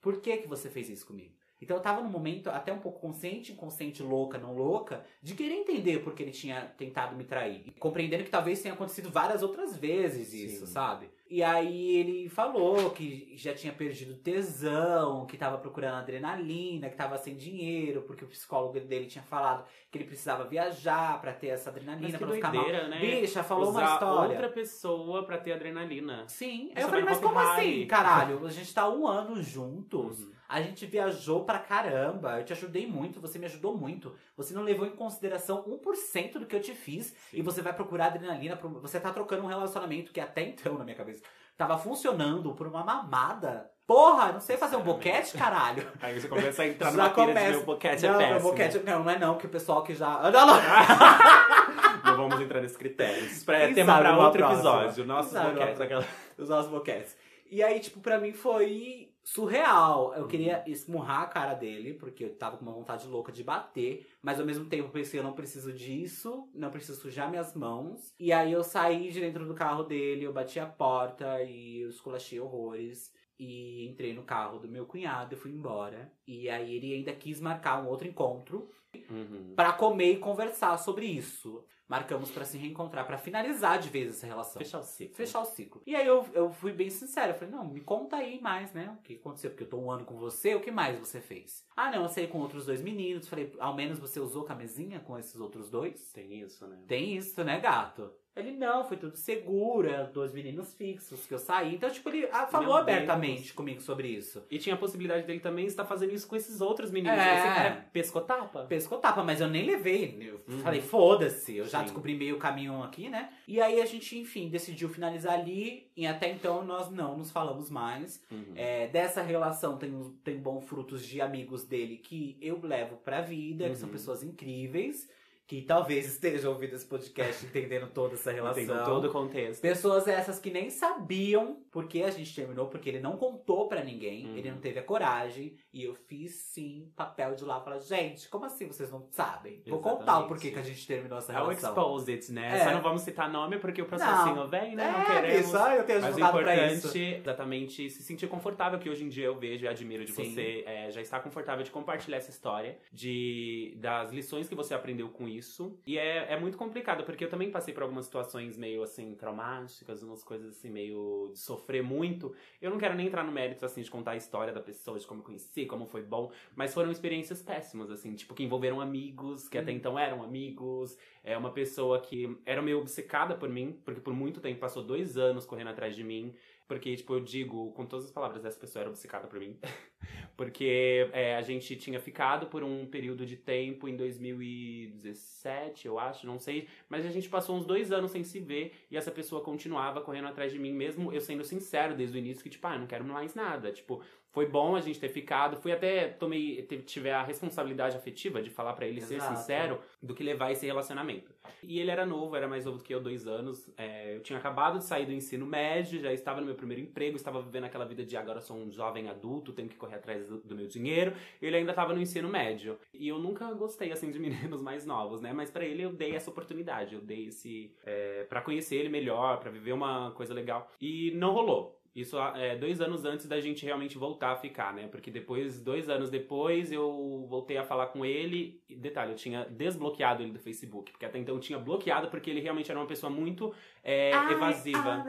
Speaker 2: Por que, que você fez isso comigo? Então eu tava num momento até um pouco consciente, inconsciente, louca, não louca, de querer entender por que ele tinha tentado me trair. E compreendendo que talvez tenha acontecido várias outras vezes isso,
Speaker 1: Sim.
Speaker 2: sabe? E aí ele falou que já tinha perdido tesão, que tava procurando adrenalina, que tava sem dinheiro, porque o psicólogo dele tinha falado que ele precisava viajar pra ter essa adrenalina, pra não ficar mal.
Speaker 1: né?
Speaker 2: Bicha, falou
Speaker 1: Usar
Speaker 2: uma história.
Speaker 1: outra pessoa pra ter adrenalina.
Speaker 2: Sim. Aí eu falei, mas como assim, caralho? A gente tá um ano juntos.
Speaker 1: Uhum.
Speaker 2: A gente viajou pra caramba. Eu te ajudei muito, você me ajudou muito. Você não levou em consideração 1% do que eu te fiz. E você vai procurar adrenalina. Pro... Você tá trocando um relacionamento que até então, na minha cabeça, tava funcionando por uma mamada. Porra, não sei fazer um boquete, caralho.
Speaker 1: Aí você começa a entrar
Speaker 2: Já
Speaker 1: numa pira de
Speaker 2: começa.
Speaker 1: meu boquete
Speaker 2: não,
Speaker 1: é péssimo.
Speaker 2: boquete, não, não é não, que o pessoal que já. Não, não.
Speaker 1: Não vamos entrar nesse critério. Isso pra- é tema pra outro
Speaker 2: próxima.
Speaker 1: episódio. Nossos boquetes. Aquela...
Speaker 2: os nossos boquetes. E aí, tipo, pra mim foi surreal. Eu queria esmurrar a cara dele, porque eu tava com uma vontade louca de bater. Mas ao mesmo tempo eu pensei, eu não preciso disso, não preciso sujar minhas mãos. E aí eu saí de dentro do carro dele, eu bati a porta e eu esculachei horrores. E entrei no carro do meu cunhado e fui embora. E aí ele ainda quis marcar um outro encontro
Speaker 1: Uhum.
Speaker 2: pra comer e conversar sobre isso. Marcamos pra se reencontrar, pra finalizar de vez essa relação
Speaker 1: Fechar o ciclo.
Speaker 2: fechar o ciclo. E aí eu, eu fui bem sincero, eu falei, não, me conta aí mais, né? O que aconteceu? Porque eu tô um ano com você, o que mais você fez? Ah, não, eu saí com outros dois meninos. Falei, ao menos você usou camisinha com esses outros dois?
Speaker 1: Tem isso, né?
Speaker 2: Tem isso, né, gato? Ele, não, foi tudo seguro, eram dois meninos fixos que eu saí. Então, tipo, ele ah, falou
Speaker 1: Meu
Speaker 2: abertamente
Speaker 1: Deus.
Speaker 2: comigo sobre isso.
Speaker 1: E tinha a possibilidade dele também estar fazendo isso com esses outros meninos.
Speaker 2: É.
Speaker 1: Esse cara pescou tapa.
Speaker 2: Pescou tapa, mas eu nem levei. Eu
Speaker 1: Uhum.
Speaker 2: falei, foda-se, eu já
Speaker 1: Sim.
Speaker 2: descobri meio caminho aqui, né? E aí a gente, enfim, decidiu finalizar ali. E até então nós não nos falamos mais.
Speaker 1: Uhum.
Speaker 2: É, dessa relação tem, tem bons frutos de amigos dele que eu levo pra vida, que são
Speaker 1: Uhum.
Speaker 2: pessoas incríveis, que talvez estejam ouvindo esse podcast entendendo toda essa relação.
Speaker 1: Entendeu todo o contexto.
Speaker 2: Pessoas essas que nem sabiam por que a gente terminou, porque ele não contou pra ninguém,
Speaker 1: Uhum.
Speaker 2: ele não teve a coragem, e eu fiz sim papel de lá falar, gente, como assim vocês não sabem? Vou contar o porquê que a gente terminou essa
Speaker 1: É o
Speaker 2: relação.
Speaker 1: expose it, né?
Speaker 2: É.
Speaker 1: Só não vamos citar nome porque o processinho
Speaker 2: Não.
Speaker 1: vem, né? não
Speaker 2: É,
Speaker 1: queremos.
Speaker 2: isso, ah, eu tenho
Speaker 1: Mas o
Speaker 2: isso.
Speaker 1: importante exatamente se sentir confortável, que hoje em dia eu vejo e admiro de
Speaker 2: Sim.
Speaker 1: você é, já estar confortável de compartilhar essa história, de das lições que você aprendeu com isso. E é, é muito complicado, porque eu também passei por algumas situações meio assim, traumáticas, umas coisas assim, meio de sofrer muito. Eu não quero nem entrar no mérito, assim, de contar a história da pessoa, de como eu conheci, como foi bom, mas foram experiências péssimas, assim, tipo, que envolveram amigos, que até
Speaker 2: Hum.
Speaker 1: então eram amigos, é uma pessoa que era meio obcecada por mim, porque por muito tempo passou dois anos correndo atrás de mim. Porque, tipo, eu digo com todas as palavras, essa pessoa era obcecada por mim. porque é, a gente tinha ficado por um período de tempo em 2017, eu acho, não sei. Mas a gente passou uns dois anos sem se ver e essa pessoa continuava correndo atrás de mim, mesmo eu sendo sincero desde o início, que, tipo, ah, eu não quero mais nada. Tipo, foi bom a gente ter ficado. Fui até, tomei, tive a responsabilidade afetiva de falar pra ele ser
Speaker 2: Exato.
Speaker 1: sincero do que levar esse relacionamento. E ele era novo, era mais novo do que eu, dois anos. É, eu tinha acabado de sair do ensino médio, já estava no meu primeiro emprego, estava vivendo aquela vida de agora sou um jovem adulto, tenho que correr atrás do, do meu dinheiro. Ele ainda estava no ensino médio. E eu nunca gostei, assim, de meninos mais novos, né? Mas pra ele eu dei essa oportunidade, eu dei esse... É, para conhecer ele melhor, pra viver uma coisa legal. E não rolou. Isso é dois anos antes da gente realmente voltar a ficar, né? Porque depois, dois anos depois, eu voltei a falar com ele. E detalhe, eu tinha desbloqueado ele do Facebook. Porque até então eu tinha bloqueado porque ele realmente era uma pessoa muito é, evasiva.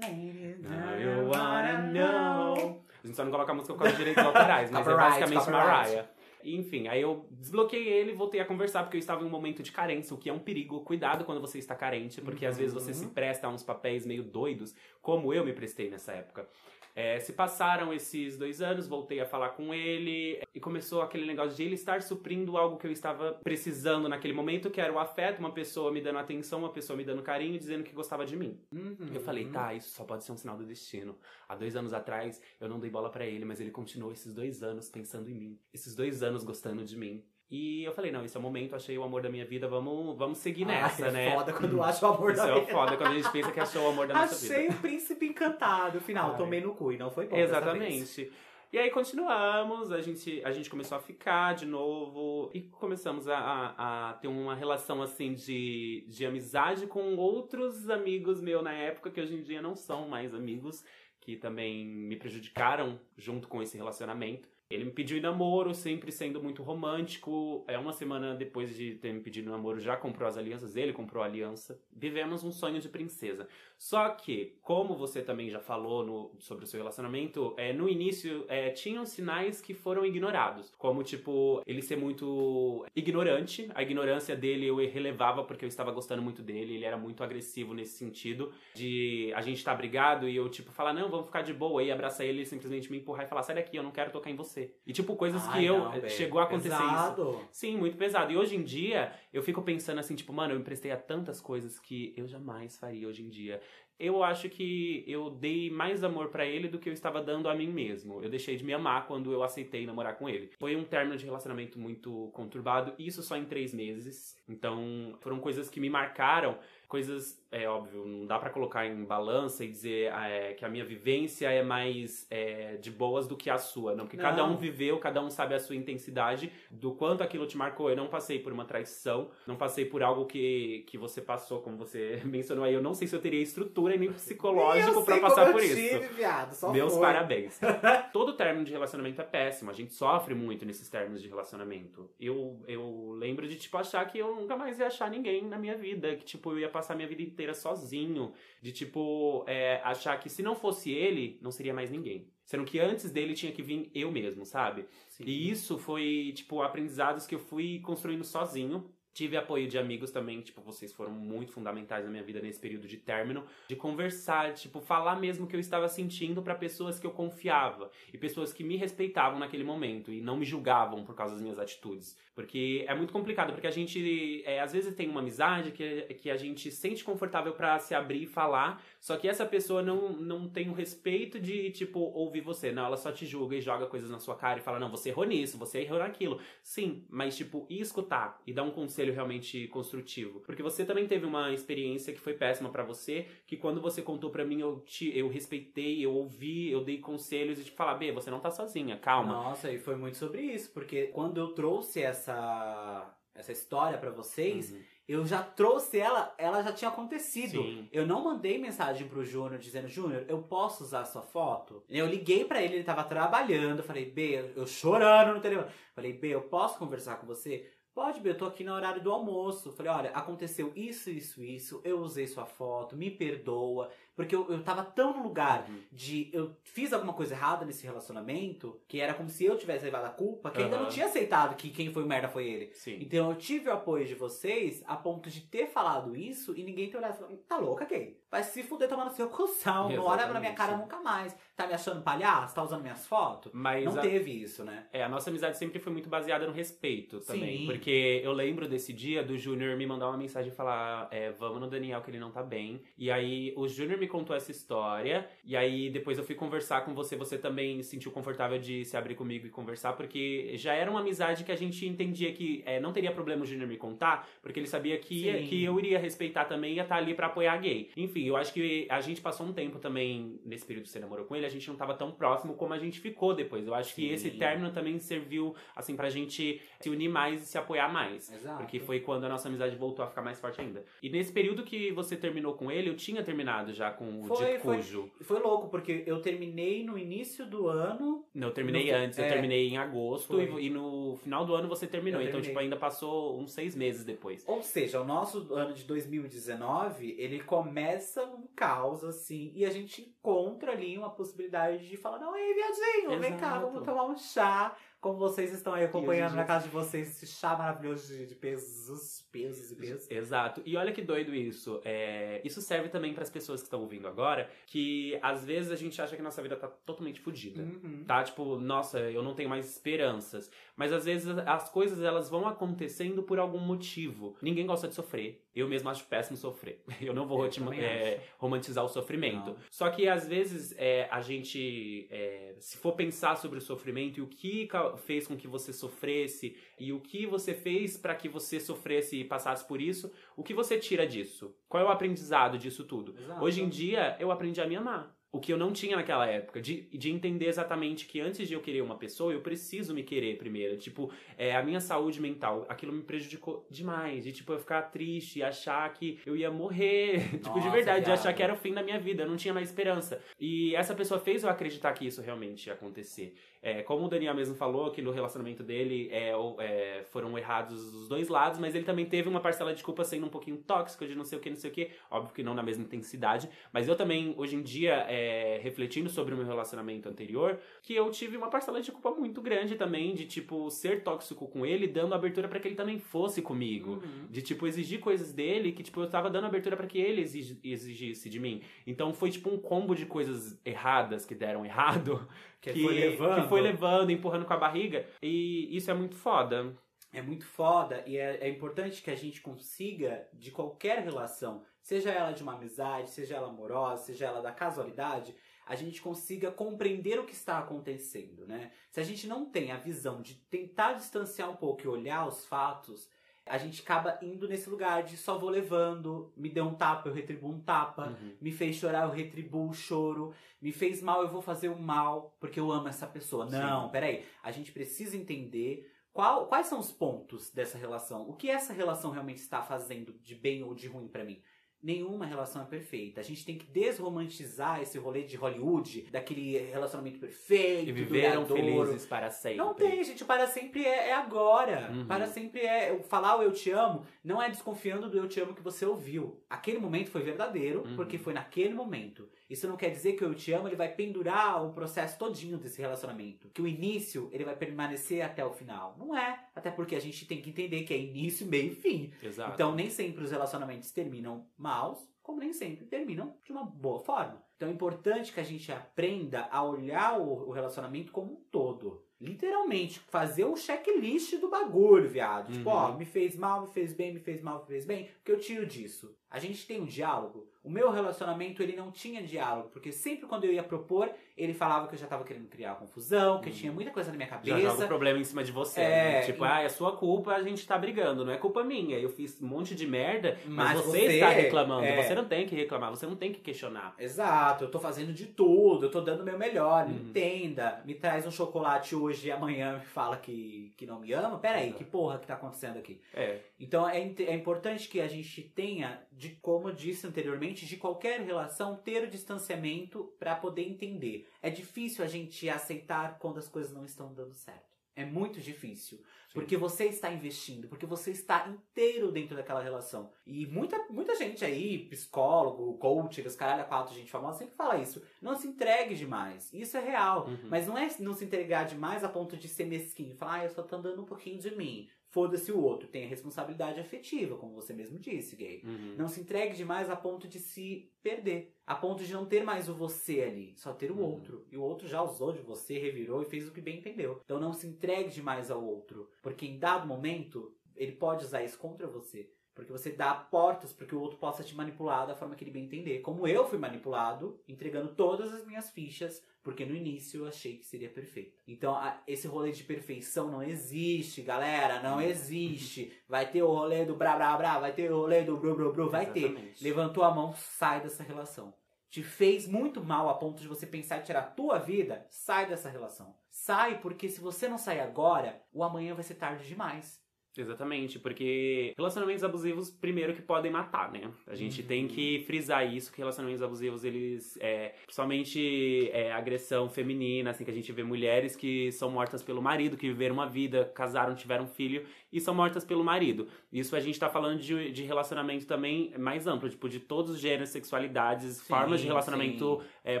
Speaker 1: Now you wanna know. A gente só não coloca a música causa de direitos autorais, mas é basicamente. Mariah. Enfim, aí eu desbloqueei ele e voltei a conversar, porque eu estava em um momento de carência, o que é um perigo. Cuidado quando você está carente, porque às vezes você se
Speaker 2: Uhum.
Speaker 1: presta a uns papéis meio doidos, como eu me prestei nessa época. É, se passaram esses dois anos, voltei a falar com ele e começou aquele negócio de ele estar suprindo algo que eu estava precisando naquele momento, que era o afeto, uma pessoa me dando atenção, uma pessoa me dando carinho, dizendo que gostava de mim.
Speaker 2: Uhum.
Speaker 1: Eu falei, tá, isso só pode ser um sinal do destino. Há dois anos atrás, eu não dei bola pra ele, mas ele continuou esses dois anos pensando em mim. Esses dois anos gostando de mim. E eu falei, não, esse é o momento, achei o amor da minha vida, vamos, vamos seguir nessa,
Speaker 2: Ai,
Speaker 1: né?
Speaker 2: É foda quando acha o amor
Speaker 1: Isso
Speaker 2: da
Speaker 1: é
Speaker 2: vida.
Speaker 1: foda quando a gente pensa que achou o amor da nossa vida.
Speaker 2: Achei o príncipe encantado. Final,
Speaker 1: Ai.
Speaker 2: tomei no cu e não foi bom.
Speaker 1: Exatamente. E aí continuamos, a gente, a gente começou a ficar de novo e começamos a, a, a ter uma relação assim de, de amizade com outros amigos meus na época, que hoje em dia não são mais amigos, que também me prejudicaram junto com esse relacionamento. Ele me pediu em namoro, sempre sendo muito romântico. É uma semana depois de ter me pedido namoro, já comprou as alianças, ele comprou a aliança. Vivemos um sonho de princesa. Só que, como você também já falou no, sobre o seu relacionamento, é, no início é, tinham sinais que foram ignorados. Como, tipo, ele ser muito ignorante. A ignorância dele eu relevava porque eu estava gostando muito dele. Ele era muito agressivo nesse sentido. De a gente tá brigado e eu, tipo, falar, não, vamos ficar de boa. E abraçar ele e simplesmente me empurrar e falar, sai daqui, eu não quero tocar em você. E, tipo, coisas
Speaker 2: Ai,
Speaker 1: que eu.
Speaker 2: não, velho.
Speaker 1: chegou a acontecer
Speaker 2: Pesado.
Speaker 1: isso. Sim, muito pesado. E hoje em dia, eu fico pensando assim, tipo, mano, eu emprestei a tantas coisas que eu jamais faria hoje em dia. Eu acho que eu dei mais amor pra ele do que eu estava dando a mim mesmo. Eu deixei de me amar quando eu aceitei namorar com ele. Foi um término de relacionamento muito conturbado, isso só em três meses. Então, foram coisas que me marcaram. Coisas, é óbvio, não dá pra colocar em balança e dizer é, que a minha vivência é mais é, de boas do que a sua. Não, porque
Speaker 2: Não.
Speaker 1: cada um viveu, cada um sabe a sua intensidade, do quanto aquilo te marcou. Eu não passei por uma traição, não passei por algo que, que você passou, como você mencionou aí. Eu não sei se eu teria estrutura e nem psicológico
Speaker 2: sei
Speaker 1: passar por
Speaker 2: eu
Speaker 1: isso.
Speaker 2: tive, viado, só
Speaker 1: Meus
Speaker 2: foi.
Speaker 1: parabéns. Todo término de relacionamento é péssimo. A gente sofre muito nesses términos de relacionamento. Eu, eu lembro de, tipo, achar que eu nunca mais ia achar ninguém na minha vida. Que, tipo, eu ia passar minha vida inteira sozinho. De, tipo, é, achar que se não fosse ele, não seria mais ninguém. Sendo que antes dele tinha que vir eu mesmo, sabe?
Speaker 2: Sim.
Speaker 1: E isso foi, tipo, aprendizados que eu fui construindo sozinho. Tive apoio de amigos também, tipo, vocês foram muito fundamentais na minha vida nesse período de término, de conversar, tipo, falar mesmo o que eu estava sentindo pra pessoas que eu confiava e pessoas que me respeitavam naquele momento e não me julgavam por causa das minhas atitudes. Porque é muito complicado, porque a gente, é, às vezes, tem uma amizade que, que a gente sente confortável pra se abrir e falar, só que essa pessoa não, não tem o respeito de, tipo, ouvir você. Não, ela só te julga e joga coisas na sua cara e fala, não, você errou nisso, você errou naquilo. Sim, mas, tipo, e escutar e dar um conselho realmente construtivo. Porque você também teve uma experiência que foi péssima pra você, que quando você contou pra mim, eu, te, eu respeitei, eu ouvi, eu dei conselhos e te falar, B, você não tá sozinha, calma.
Speaker 2: Nossa, e foi muito sobre isso, porque quando eu trouxe essa, essa história pra vocês,
Speaker 1: Uhum.
Speaker 2: Eu já trouxe ela, ela já tinha acontecido.
Speaker 1: Sim.
Speaker 2: Eu não mandei mensagem pro Júnior dizendo, Júnior, eu posso usar sua foto? Eu liguei pra ele, ele tava trabalhando, falei, B, eu chorando no telefone. Falei, B, eu posso conversar com você? Pode, B, eu tô aqui no horário do almoço. Falei, olha, aconteceu isso, isso, isso, eu usei sua foto, me perdoa. Porque eu, eu tava tão no lugar
Speaker 1: Uhum.
Speaker 2: de eu fiz alguma coisa errada nesse relacionamento que era como se eu tivesse levado a culpa, que ainda
Speaker 1: Aham.
Speaker 2: não tinha aceitado que quem foi o merda foi ele.
Speaker 1: Sim.
Speaker 2: Então eu tive o apoio de vocês a ponto de ter falado isso e ninguém ter olhado e falado, tá louca, gay? Vai se fuder tomando seu cuzão, não olha pra minha cara nunca mais. Tá me achando palhaço? Tá usando minhas fotos?
Speaker 1: Mas
Speaker 2: Não
Speaker 1: a-
Speaker 2: teve isso, né?
Speaker 1: É, a nossa amizade sempre foi muito baseada no respeito também.
Speaker 2: Sim.
Speaker 1: Porque eu lembro desse dia do Júnior me mandar uma mensagem e falar: é, vamos no Daniel que ele não tá bem. E aí o Júnior me contou essa história. E aí depois eu fui conversar com você. Você também se sentiu confortável de se abrir comigo e conversar, porque já era uma amizade que a gente entendia que é, não teria problema o Júnior me contar, porque ele sabia que,
Speaker 2: Sim.
Speaker 1: que eu iria respeitar também e ia estar ali pra apoiar a gay. Enfim, eu acho que a gente passou um tempo também, nesse período que você namorou com ele, a gente não tava tão próximo como a gente ficou depois. Eu acho que
Speaker 2: Sim.
Speaker 1: esse término também serviu, assim, pra gente se unir mais e se apoiar mais.
Speaker 2: Exato.
Speaker 1: Porque foi quando a nossa amizade voltou a ficar mais forte ainda. E nesse período que você terminou com ele, eu tinha terminado já com o
Speaker 2: Foi, foi.
Speaker 1: cujo.
Speaker 2: Foi louco, porque eu terminei no início do ano.
Speaker 1: Não, eu terminei
Speaker 2: No-
Speaker 1: antes, eu
Speaker 2: é.
Speaker 1: terminei em agosto
Speaker 2: Foi.
Speaker 1: e, e no final do ano você terminou.
Speaker 2: Eu
Speaker 1: Então,
Speaker 2: terminei.
Speaker 1: tipo, ainda passou uns seis meses depois.
Speaker 2: Ou seja, o nosso ano de 2019, ele começa um caos, assim, e a gente encontra ali uma possibilidade de falar, não, ei, viadinho, vem cá,
Speaker 1: Exato.
Speaker 2: vamos tomar um chá. Como vocês estão aí acompanhando na casa de vocês, esse chá maravilhoso de, de pesos, pesos e pesos.
Speaker 1: Exato. E olha que doido isso. É, Isso serve também para as pessoas que estão ouvindo agora, que às vezes a gente acha que nossa vida tá totalmente fodida.
Speaker 2: Uhum.
Speaker 1: Tá, tipo, nossa, eu não tenho mais esperanças. Mas às vezes as coisas elas vão acontecendo por algum motivo. Ninguém gosta de sofrer. Eu mesmo acho péssimo sofrer. Eu não vou
Speaker 2: Eu
Speaker 1: é, romantizar o sofrimento.
Speaker 2: Não.
Speaker 1: Só que às vezes é, a gente, é, se for pensar sobre o sofrimento e o que fez com que você sofresse e o que você fez para que você sofresse passasse por isso, o que você tira disso? Qual é o aprendizado disso tudo?
Speaker 2: Exato.
Speaker 1: Hoje em dia eu aprendi a me amar. O que eu não tinha naquela época, de, de entender exatamente que antes de eu querer uma pessoa, eu preciso me querer primeiro. Tipo, é, a minha saúde mental, aquilo me prejudicou demais. De, tipo, eu ficar triste e achar que eu ia morrer. tipo,
Speaker 2: Nossa,
Speaker 1: de verdade, de achar que era o fim da minha vida. Eu não tinha mais esperança. E essa pessoa fez eu acreditar que isso realmente ia acontecer. É, como o Daniel mesmo falou, que no relacionamento dele é, é, foram errados os dois lados, mas ele também teve uma parcela de culpa sendo um pouquinho tóxico, de não sei o que, não sei o que. Óbvio que não na mesma intensidade. Mas eu também, hoje em dia, é, refletindo sobre o meu relacionamento anterior, que eu tive uma parcela de culpa muito grande também, de, tipo, ser tóxico com ele, dando abertura pra que ele também fosse comigo.
Speaker 2: Uhum.
Speaker 1: De, tipo, exigir coisas dele que, tipo, eu tava dando abertura pra que ele exigi- exigisse de mim. Então foi, tipo, um combo de coisas erradas que deram errado.
Speaker 2: Que foi levando.
Speaker 1: que foi levando, empurrando com a barriga. E isso é muito foda.
Speaker 2: É muito foda e é, é importante que a gente consiga, de qualquer relação, seja ela de uma amizade, seja ela amorosa, seja ela da casualidade, a gente consiga compreender o que está acontecendo, né? Se a gente não tem a visão de tentar distanciar um pouco e olhar os fatos, a gente acaba indo nesse lugar de só vou levando, me deu um tapa, eu retribuo um tapa,
Speaker 1: Uhum.
Speaker 2: me fez chorar, eu retribuo o choro. Me fez mal, eu vou fazer o mal porque eu amo essa pessoa.
Speaker 1: Sim.
Speaker 2: Não, peraí. A gente precisa entender qual, quais são os pontos dessa relação. O que essa relação realmente está fazendo de bem ou de ruim pra mim. Nenhuma relação é perfeita. A gente tem que desromantizar esse rolê de Hollywood, daquele relacionamento perfeito,
Speaker 1: E viveram
Speaker 2: duradouro.
Speaker 1: felizes para sempre.
Speaker 2: Não tem, gente. Para sempre é, é agora.
Speaker 1: Uhum.
Speaker 2: Para sempre é. Falar o eu te amo não é desconfiando do eu te amo que você ouviu. Aquele momento foi verdadeiro,
Speaker 1: Uhum.
Speaker 2: porque foi naquele momento. Isso não quer dizer que eu te amo ele vai pendurar o processo todinho desse relacionamento. Que o início ele vai permanecer até o final. Não é. Até porque a gente tem que entender que é início, meio e fim.
Speaker 1: Exato.
Speaker 2: Então, nem sempre os relacionamentos terminam maus, como nem sempre terminam de uma boa forma. Então, é importante que a gente aprenda a olhar o, relacionamento como um todo. Literalmente, fazer o checklist do bagulho, viado. Tipo,
Speaker 1: Uhum.
Speaker 2: ó, me fez mal, me fez bem, me fez mal, me fez bem. O que eu tiro disso? A gente tem um diálogo. O meu relacionamento, ele não tinha diálogo. Porque sempre quando eu ia propor, ele falava que eu já tava querendo criar confusão, que
Speaker 1: Uhum.
Speaker 2: tinha muita coisa na minha
Speaker 1: Já
Speaker 2: cabeça.
Speaker 1: joga o problema em cima de você.
Speaker 2: É,
Speaker 1: né? Tipo,
Speaker 2: e-
Speaker 1: ah, é sua culpa, a gente tá brigando, não é culpa minha. Eu fiz um monte de merda, mas,
Speaker 2: Mas
Speaker 1: você,
Speaker 2: você-
Speaker 1: está reclamando.
Speaker 2: é.
Speaker 1: Você não tem que reclamar, você não tem que questionar.
Speaker 2: Exato, eu tô fazendo de tudo, eu tô dando o meu melhor,
Speaker 1: Uhum.
Speaker 2: entenda. Me traz um chocolate hoje e amanhã me fala que, que não me ama. Peraí,
Speaker 1: Exato.
Speaker 2: que porra que tá acontecendo aqui?
Speaker 1: É.
Speaker 2: Então é, é importante que a gente tenha, de como eu disse anteriormente, de qualquer relação, ter o distanciamento pra poder entender. É difícil a gente aceitar quando as coisas não estão dando certo. É muito difícil. Porque você está investindo, porque você está inteiro dentro daquela relação. E muita, muita gente aí, psicólogo, coach, os caralho quatro, gente famosa, sempre fala isso. Não se entregue demais. Isso é real.
Speaker 1: Uhum.
Speaker 2: Mas não é não se entregar demais a ponto de ser mesquinho. Falar, ah, eu só tô dando um pouquinho de mim. Foda-se o outro. Tem a responsabilidade afetiva, como você mesmo disse, gay.
Speaker 1: Uhum.
Speaker 2: Não se entregue demais a ponto de se perder. A ponto de não ter mais o você ali, só ter o
Speaker 1: Uhum.
Speaker 2: outro. E o outro já usou de você, revirou e fez o que bem entendeu. Então não se entregue demais ao outro. Porque em dado momento, ele pode usar isso contra você. Porque você dá portas para que o outro possa te manipular da forma que ele bem entender. Como eu fui manipulado, entregando todas as minhas fichas, porque no início eu achei que seria perfeito. Então, esse rolê de perfeição não existe, galera. Não existe. Vai ter o rolê do brá brá brá, vai ter o rolê do bru bru bru, vai ter.
Speaker 1: Exatamente.
Speaker 2: Levantou a mão, sai dessa relação. Te fez muito mal a ponto de você pensar em tirar a tua vida, sai dessa relação. Sai porque se você não sair agora, o amanhã vai ser tarde demais.
Speaker 1: Exatamente, porque relacionamentos abusivos, primeiro que podem matar, né? A gente
Speaker 2: Uhum.
Speaker 1: tem que frisar isso, que relacionamentos abusivos, eles, é, principalmente é, agressão feminina, assim, que a gente vê mulheres que são mortas pelo marido, que viveram uma vida, casaram, tiveram filho e são mortas pelo marido. Isso a gente tá falando de, de relacionamento também mais amplo, tipo, de todos os gêneros, sexualidades,
Speaker 2: Sim,
Speaker 1: formas de relacionamento é,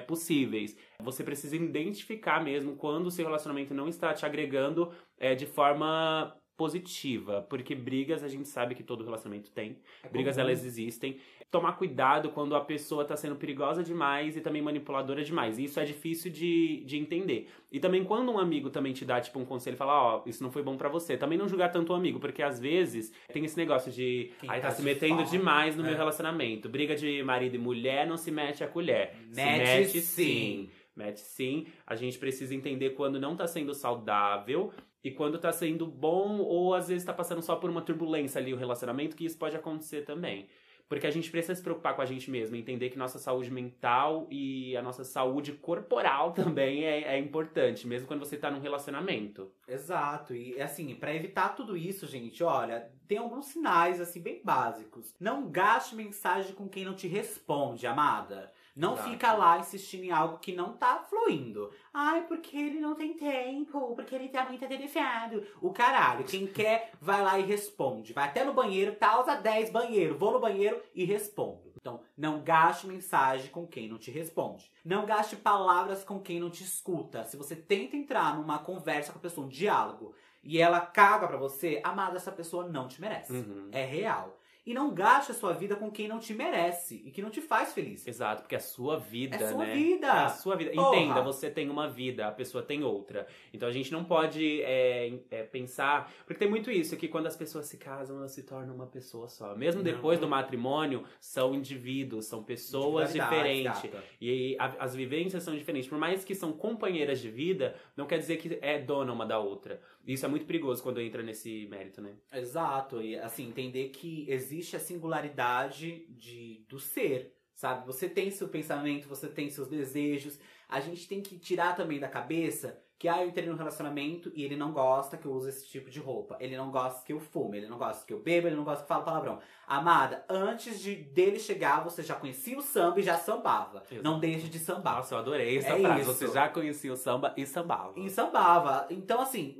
Speaker 1: possíveis. Você precisa identificar mesmo quando o seu relacionamento não está te agregando é, de forma positiva, porque brigas a gente sabe que todo relacionamento tem,
Speaker 2: É
Speaker 1: brigas
Speaker 2: comum.
Speaker 1: elas existem. Tomar cuidado quando a pessoa tá sendo perigosa demais e também manipuladora demais. Isso é difícil de, de entender. E também quando um amigo também te dá tipo um conselho e fala, ó, isso não foi bom pra você, também não julgar tanto o amigo, porque às vezes tem esse negócio de,
Speaker 2: Quem
Speaker 1: ai,
Speaker 2: tá
Speaker 1: tá se metendo demais no
Speaker 2: é.
Speaker 1: meu relacionamento. Briga de marido e mulher não se mete a colher. se
Speaker 2: Mete
Speaker 1: mete
Speaker 2: sim.
Speaker 1: sim. Mete sim. A gente precisa entender quando não tá sendo saudável e quando tá sendo bom ou às vezes tá passando só por uma turbulência ali o relacionamento, que isso pode acontecer também. Porque a gente precisa se preocupar com a gente mesmo, entender que nossa saúde mental e a nossa saúde corporal também é, é importante, mesmo quando você tá num relacionamento.
Speaker 2: Exato. E assim, para evitar tudo isso, gente, olha, tem alguns sinais assim bem básicos. Não gaste mensagem com quem não te responde, amada. Não
Speaker 1: Exato.
Speaker 2: fica lá insistindo em algo que não tá fluindo. Ai, porque ele não tem tempo, porque ele tá muito atarefado. O caralho, quem quer vai lá e responde. Vai até no banheiro, tá, usa 10 banheiro. Vou no banheiro e respondo. Então, não gaste mensagem com quem não te responde. Não gaste palavras com quem não te escuta. Se você tenta entrar numa conversa com a pessoa, um diálogo, e ela caga pra você, amada, essa pessoa não te merece.
Speaker 1: Uhum.
Speaker 2: É real. E não gaste a sua vida com quem não te merece e que não te faz feliz.
Speaker 1: Exato, porque é a sua vida,
Speaker 2: É sua
Speaker 1: né?
Speaker 2: vida.
Speaker 1: É a sua vida.
Speaker 2: Porra.
Speaker 1: Entenda, você tem uma vida, a pessoa tem outra. Então a gente não pode é, é, pensar. Porque tem muito isso, que quando as pessoas se casam, elas se tornam uma pessoa só. Mesmo
Speaker 2: Não.
Speaker 1: depois do matrimônio, são indivíduos, são pessoas diferentes.
Speaker 2: gata.
Speaker 1: E a- as vivências são diferentes. Por mais que são companheiras de vida, não quer dizer que é dona uma da outra. Isso é muito perigoso quando entra nesse mérito, né?
Speaker 2: Exato, e assim, entender que existe a singularidade de, do ser, sabe? Você tem seu pensamento, você tem seus desejos. A gente tem que tirar também da cabeça que, ah, eu entrei num relacionamento e ele não gosta que eu use esse tipo de roupa. Ele não gosta que eu fume, ele não gosta que eu beba, ele não gosta que eu fale palavrão. Amada, antes de dele chegar, você já conhecia o samba e já sambava.
Speaker 1: Exato.
Speaker 2: Não deixe de sambar.
Speaker 1: Nossa, eu adorei essa
Speaker 2: É
Speaker 1: frase.
Speaker 2: isso.
Speaker 1: Você já conhecia o samba e sambava.
Speaker 2: E sambava. Então, assim,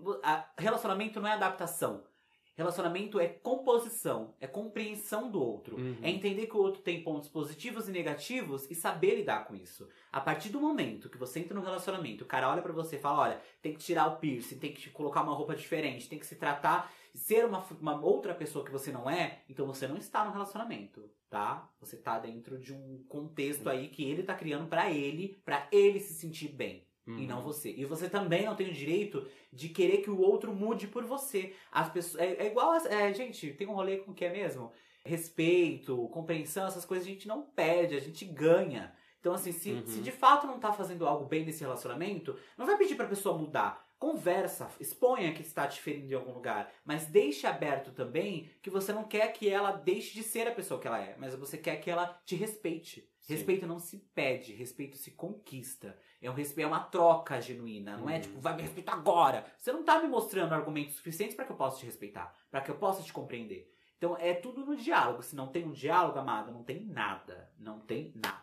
Speaker 2: relacionamento não é adaptação. Relacionamento é composição, é compreensão do outro.
Speaker 1: Uhum.
Speaker 2: É entender que o outro tem pontos positivos e negativos e saber lidar com isso. A partir do momento que você entra no relacionamento, o cara olha pra você e fala: olha, tem que tirar o piercing, tem que colocar uma roupa diferente, tem que se tratar, ser uma, uma outra pessoa que você não é, então você não está no relacionamento, tá? Você tá dentro de um contexto aí que ele tá criando pra ele, pra ele se sentir bem e
Speaker 1: Uhum.
Speaker 2: não você. E você também não tem o direito de querer que o outro mude por você. As pessoas é, é igual, a- é, gente, tem um rolê com o que é mesmo? Respeito, compreensão, essas coisas a gente não pede, a gente ganha. Então assim, se,
Speaker 1: Uhum.
Speaker 2: se de fato não tá fazendo algo bem nesse relacionamento, não vai pedir pra pessoa mudar. Conversa, exponha que está te ferindo em algum lugar, mas deixe aberto também que você não quer que ela deixe de ser a pessoa que ela é, mas você quer que ela te respeite.
Speaker 1: Sim.
Speaker 2: Respeito não se pede, respeito se conquista. É, um respeito, é uma troca genuína, não é
Speaker 1: Uhum.
Speaker 2: tipo, vai me respeitar agora. Você não tá me mostrando argumentos suficientes para que eu possa te respeitar, para que eu possa te compreender. Então é tudo no diálogo. Se não tem um diálogo, amada, não tem nada. Não tem nada.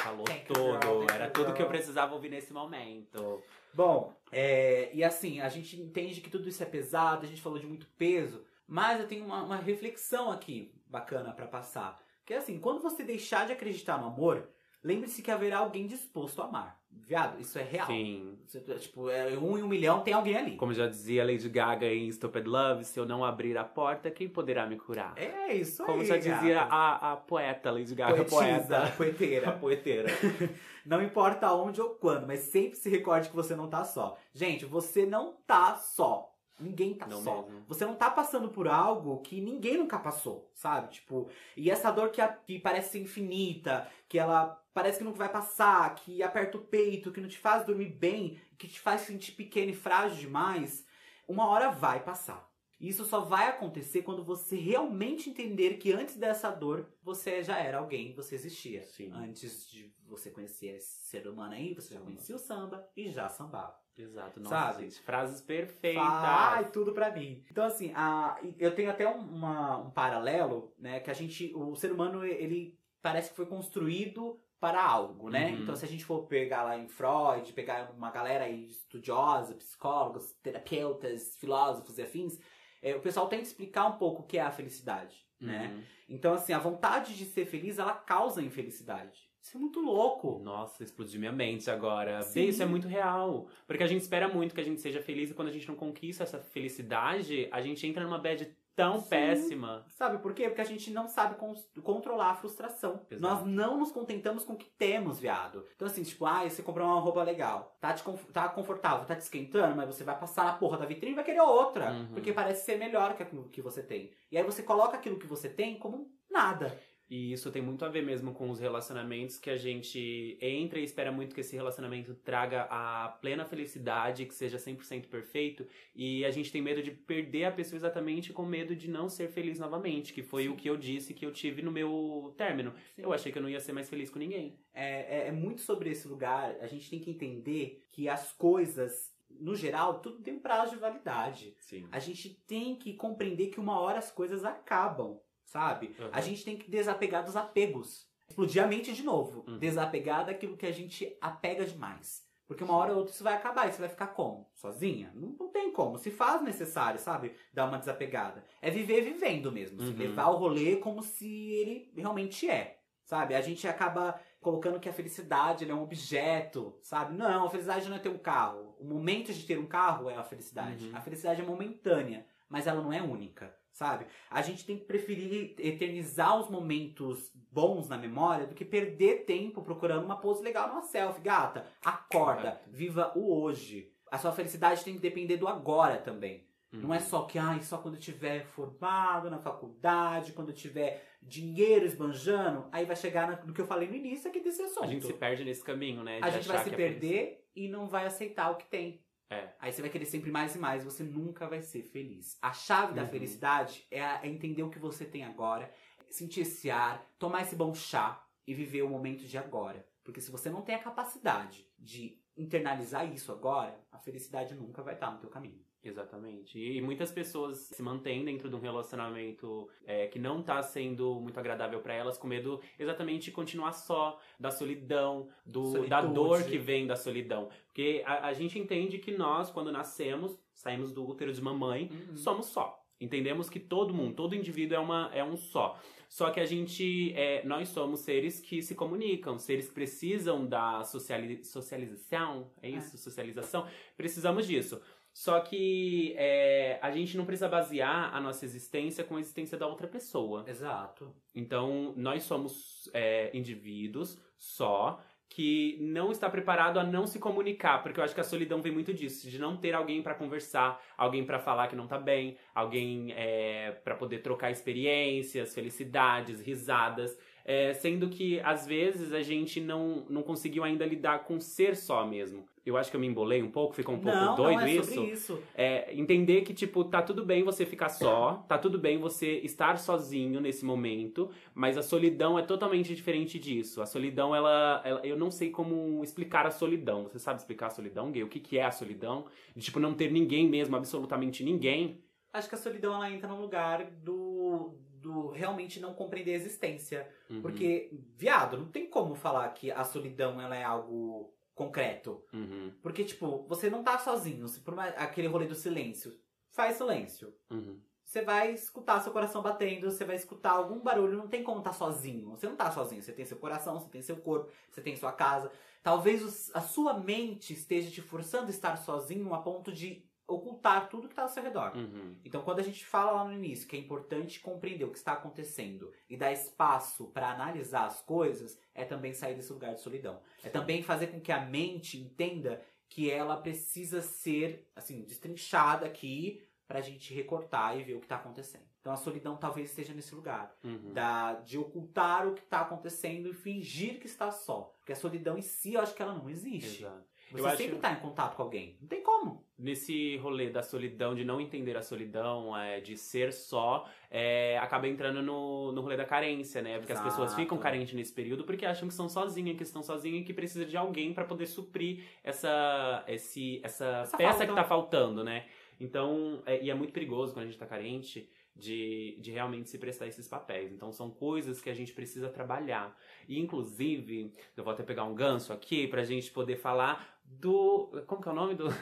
Speaker 1: Falou
Speaker 2: Thank you,
Speaker 1: tudo.
Speaker 2: girl,
Speaker 1: Era tudo que eu precisava ouvir nesse momento.
Speaker 2: Bom, é, e assim, a gente entende que tudo isso é pesado, a gente falou de muito peso, mas eu tenho uma, uma reflexão aqui bacana pra passar. Que é assim, quando você deixar de acreditar no amor, lembre-se que haverá alguém disposto a amar. Viado, isso é real.
Speaker 1: Sim.
Speaker 2: Você, tipo, é um em um milhão tem alguém ali.
Speaker 1: Como já dizia Lady Gaga em Stupid Love, se eu não abrir a porta, quem poderá me curar?
Speaker 2: É isso
Speaker 1: Como
Speaker 2: aí.
Speaker 1: já dizia a, a poeta Lady Gaga,
Speaker 2: Poetisa,
Speaker 1: poeta.
Speaker 2: poeteira.
Speaker 1: Poeteira.
Speaker 2: Não importa onde ou quando, mas sempre se recorde que você não tá só. Gente, você não tá só. Ninguém tá
Speaker 1: Não
Speaker 2: só.
Speaker 1: mesmo.
Speaker 2: Você não tá passando por algo que ninguém nunca passou, sabe? Tipo, e essa dor que, a- que parece ser infinita, que ela parece que nunca vai passar, que aperta o peito, que não te faz dormir bem, que te faz sentir pequeno e frágil demais, uma hora vai passar. Isso só vai acontecer quando você realmente entender que antes dessa dor, você já era alguém, você existia.
Speaker 1: Sim.
Speaker 2: Antes de você conhecer esse ser humano aí, você já conhecia o samba e já sambava.
Speaker 1: Exato, nossa,
Speaker 2: Sabe?
Speaker 1: gente. Frases perfeitas.
Speaker 2: Ai, tudo pra mim. Então, assim, a, eu tenho até um, uma- um paralelo, né? Que a gente, o ser humano, ele parece que foi construído para algo, né?
Speaker 1: Uhum.
Speaker 2: Então, se a gente for pegar lá em Freud, pegar uma galera aí estudiosa, psicólogos, terapeutas, filósofos e afins, é, o pessoal tenta explicar um pouco o que é a felicidade, né?
Speaker 1: Uhum.
Speaker 2: Então, assim, a vontade de ser feliz, ela causa infelicidade. Isso é muito louco.
Speaker 1: Nossa, explodiu minha mente agora.
Speaker 2: Sim.
Speaker 1: Isso é muito real. Porque a gente espera muito que a gente seja feliz e quando a gente não conquista essa felicidade, a gente entra numa bad tão
Speaker 2: Sim.
Speaker 1: péssima.
Speaker 2: Sabe por quê? Porque a gente não sabe con- controlar a frustração.
Speaker 1: Exato.
Speaker 2: Nós não nos contentamos com o que temos, viado. Então, assim, tipo, ah, você comprou uma roupa legal. Tá, te tá confortável, tá te esquentando, mas você vai passar na porra da vitrine e vai querer outra.
Speaker 1: Uhum.
Speaker 2: Porque parece ser melhor que aquilo que você tem. E aí você coloca aquilo que você tem como nada.
Speaker 1: E isso tem muito a ver mesmo com os relacionamentos que a gente entra e espera muito que esse relacionamento traga a plena felicidade, que seja 100% perfeito, e a gente tem medo de perder a pessoa exatamente com medo de não ser feliz novamente, que foi
Speaker 2: Sim.
Speaker 1: o que eu disse que eu tive no meu término.
Speaker 2: Sim.
Speaker 1: Eu achei que eu não ia ser mais feliz com ninguém.
Speaker 2: É, é, é muito sobre esse lugar. A gente tem que entender que as coisas, no geral, tudo tem um prazo de validade.
Speaker 1: Sim.
Speaker 2: A gente tem que compreender que uma hora as coisas acabam, sabe?
Speaker 1: Uhum.
Speaker 2: A gente tem que desapegar dos apegos. Explodir a mente de novo.
Speaker 1: Uhum.
Speaker 2: Desapegar daquilo que a gente apega demais. Porque uma hora ou outra isso vai acabar e você vai ficar como? Sozinha? Não, não tem como. Se faz necessário, sabe? Dar uma desapegada. É viver vivendo mesmo. se
Speaker 1: Uhum.
Speaker 2: levar o rolê como se ele realmente é. Sabe? A gente acaba colocando que a felicidade é um objeto, sabe? Não, a felicidade não é ter um carro. O momento de ter um carro é a felicidade.
Speaker 1: Uhum.
Speaker 2: A felicidade é momentânea, mas ela não é única, sabe? A gente tem que preferir eternizar os momentos bons na memória do que perder tempo procurando uma pose legal numa selfie. Gata, acorda, viva o hoje. A sua felicidade tem que depender do agora também. Não é
Speaker 1: Uhum.
Speaker 2: só que, ai, só quando eu tiver formado na faculdade, quando eu tiver dinheiro esbanjando, aí vai chegar no que eu falei no início aqui desse assunto.
Speaker 1: A gente se perde nesse caminho, né?
Speaker 2: A
Speaker 1: de
Speaker 2: gente vai se
Speaker 1: é
Speaker 2: perder e não vai aceitar o que tem.
Speaker 1: É.
Speaker 2: Aí você vai querer sempre mais e mais, você nunca vai ser feliz. A chave da
Speaker 1: Uhum.
Speaker 2: felicidade é, a- é entender o que você tem agora, sentir esse ar, tomar esse bom chá e viver o momento de agora. Porque se você não tem a capacidade de internalizar isso agora, a felicidade nunca vai estar no teu caminho.
Speaker 1: Exatamente. E, e muitas pessoas se mantêm dentro de um relacionamento é, que não tá sendo muito agradável pra elas, com medo exatamente de continuar só, da solidão, do, da dor que vem da solidão. Porque a, a gente entende que nós, quando nascemos, saímos do útero de mamãe, somos só. Entendemos que todo mundo, todo indivíduo é, uma, é um só. Só que a gente, é, nós somos seres que se comunicam, seres que precisam da sociali socialização, é isso? Socialização. Precisamos disso. Só que é, a gente não precisa basear a nossa existência com a existência da outra pessoa.
Speaker 2: Exato.
Speaker 1: Então, nós somos é, indivíduos só que não está preparado a não se comunicar, porque eu acho que a solidão vem muito disso, de não ter alguém pra conversar, alguém pra falar que não tá bem, alguém é, para poder trocar experiências, felicidades, risadas, é, sendo que às vezes a gente não, não conseguiu ainda lidar com ser só mesmo. Eu acho que eu me embolei um pouco, ficou um pouco
Speaker 2: não,
Speaker 1: doido
Speaker 2: não é
Speaker 1: isso.
Speaker 2: isso.
Speaker 1: É, entender que, tipo, tá tudo bem você ficar só, tá tudo bem você estar sozinho nesse momento, mas a solidão é totalmente diferente disso. A solidão, ela, ela- Eu não sei como explicar a solidão. Você sabe explicar a solidão, Gay? O que, que é a solidão? De, tipo, não ter ninguém mesmo, absolutamente ninguém.
Speaker 2: Acho que a solidão ela entra no lugar do, do realmente não compreender a existência.
Speaker 1: Uhum,
Speaker 2: Porque, viado, não tem como falar que a solidão ela é algo concreto.
Speaker 1: uhum,
Speaker 2: Porque, tipo, você não tá sozinho. Se por mais- aquele rolê do silêncio, faz silêncio.
Speaker 1: uhum.
Speaker 2: Você vai escutar seu coração batendo, você vai escutar algum barulho, não tem como estar sozinho. Você não tá sozinho, você tem seu coração, você tem seu corpo, você tem sua casa. Talvez a sua mente esteja te forçando a estar sozinho a ponto de ocultar tudo que tá ao seu redor.
Speaker 1: Uhum.
Speaker 2: Então, quando a gente fala lá no início que é importante compreender o que está acontecendo e dar espaço para analisar as coisas, é também sair desse lugar de solidão. É também fazer com que a mente entenda que ela precisa ser, assim, destrinchada aqui pra gente recortar e ver o que tá acontecendo. Então, a solidão talvez esteja nesse lugar.
Speaker 1: Uhum.
Speaker 2: Da, de ocultar o que tá acontecendo e fingir que está só. Porque a solidão em si, eu acho que ela não existe.
Speaker 1: Exato.
Speaker 2: Você
Speaker 1: Eu acho-
Speaker 2: sempre tá em contato com alguém. Não tem como.
Speaker 1: nesse rolê da solidão, de não entender a solidão, é, de ser só, é, acaba entrando no, no rolê da carência, né? Porque as
Speaker 2: Exato.
Speaker 1: pessoas ficam carentes nesse período porque acham que estão sozinhas, que estão sozinhas e que precisa de alguém pra poder suprir essa, esse, essa,
Speaker 2: Essa
Speaker 1: peça
Speaker 2: falta.
Speaker 1: que tá faltando, né? Então, é, e é muito perigoso quando a gente tá carente de, de realmente se prestar esses papéis. Então, são coisas que a gente precisa trabalhar. E, inclusive, eu vou até pegar um gancho aqui pra gente poder falar do. Como que é o nome do.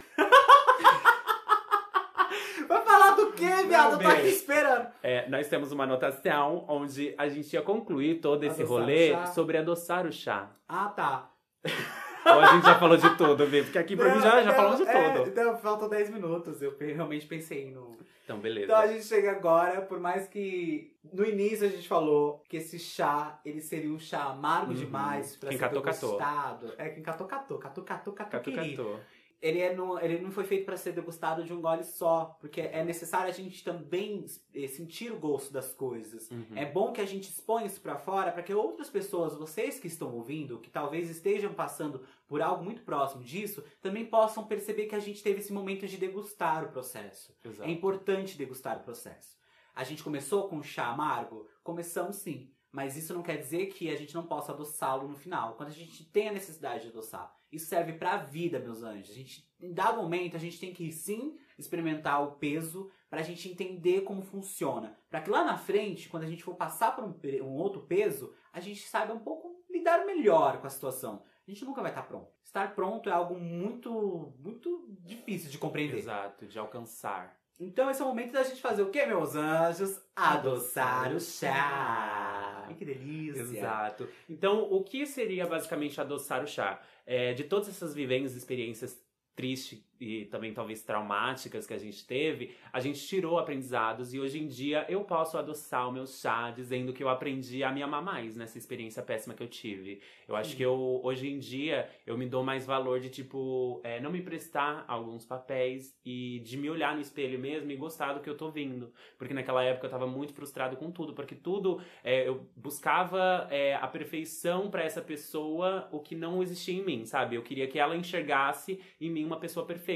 Speaker 2: Vai falar do quê, viado? Eu tô aqui esperando.
Speaker 1: É, nós temos uma anotação onde a gente ia concluir todo esse
Speaker 2: Adoçar
Speaker 1: rolê
Speaker 2: chá.
Speaker 1: sobre adoçar o chá.
Speaker 2: Ah, tá.
Speaker 1: Ou a gente já falou de tudo, Vê? Porque aqui pra mim já, já
Speaker 2: Não,
Speaker 1: falamos de
Speaker 2: é,
Speaker 1: tudo.
Speaker 2: Não, faltam 10 minutos. Eu realmente pensei no.
Speaker 1: Então, beleza.
Speaker 2: Então a gente chega agora, por mais que no início a gente falou que esse chá, ele seria um chá amargo
Speaker 1: Uhum.
Speaker 2: demais pra
Speaker 1: Quem
Speaker 2: ser
Speaker 1: catou, catou.
Speaker 2: É, quem catou, catou. Catou, catou, catou,
Speaker 1: catu.
Speaker 2: Ele, é no, ele não foi feito para ser degustado de um gole só, porque é necessário a gente também eh, sentir o gosto das coisas.
Speaker 1: Uhum.
Speaker 2: É bom que a gente exponha isso para fora para que outras pessoas, vocês que estão ouvindo, que talvez estejam passando por algo muito próximo disso, também possam perceber que a gente teve esse momento de degustar o processo.
Speaker 1: Exato.
Speaker 2: É importante degustar o processo. A gente começou com chá amargo? Começamos sim. Mas isso não quer dizer que a gente não possa adoçá-lo no final. Quando a gente tem a necessidade de adoçar. Isso serve pra vida, meus anjos. A gente, em dado momento, a gente tem que sim experimentar o peso pra gente entender como funciona. Pra que lá na frente, quando a gente for passar por um, um outro peso, a gente saiba um pouco lidar melhor com a situação. A gente nunca vai estar pronto. Estar pronto é algo muito, muito difícil de compreender.
Speaker 1: Exato, de alcançar.
Speaker 2: Então esse é o momento da gente fazer o quê, meus anjos? Adoçar o chá. Ai, que delícia.
Speaker 1: Exato. Então, o que seria basicamente adoçar o chá? É, de todas essas vivências, experiências tristes e também talvez traumáticas que a gente teve, a gente tirou aprendizados e hoje em dia eu posso adoçar o meu chá dizendo que eu aprendi a me amar mais nessa experiência péssima que eu tive. Eu acho
Speaker 2: Sim.
Speaker 1: que eu, hoje em dia, eu me dou mais valor de, tipo, é, não me prestar alguns papéis e de me olhar no espelho mesmo e gostar do que eu tô vindo. Porque naquela época eu tava muito frustrado com tudo, porque tudo é, eu buscava é, a perfeição pra essa pessoa, o que não existia em mim, sabe? Eu queria que ela enxergasse em mim uma pessoa perfeita.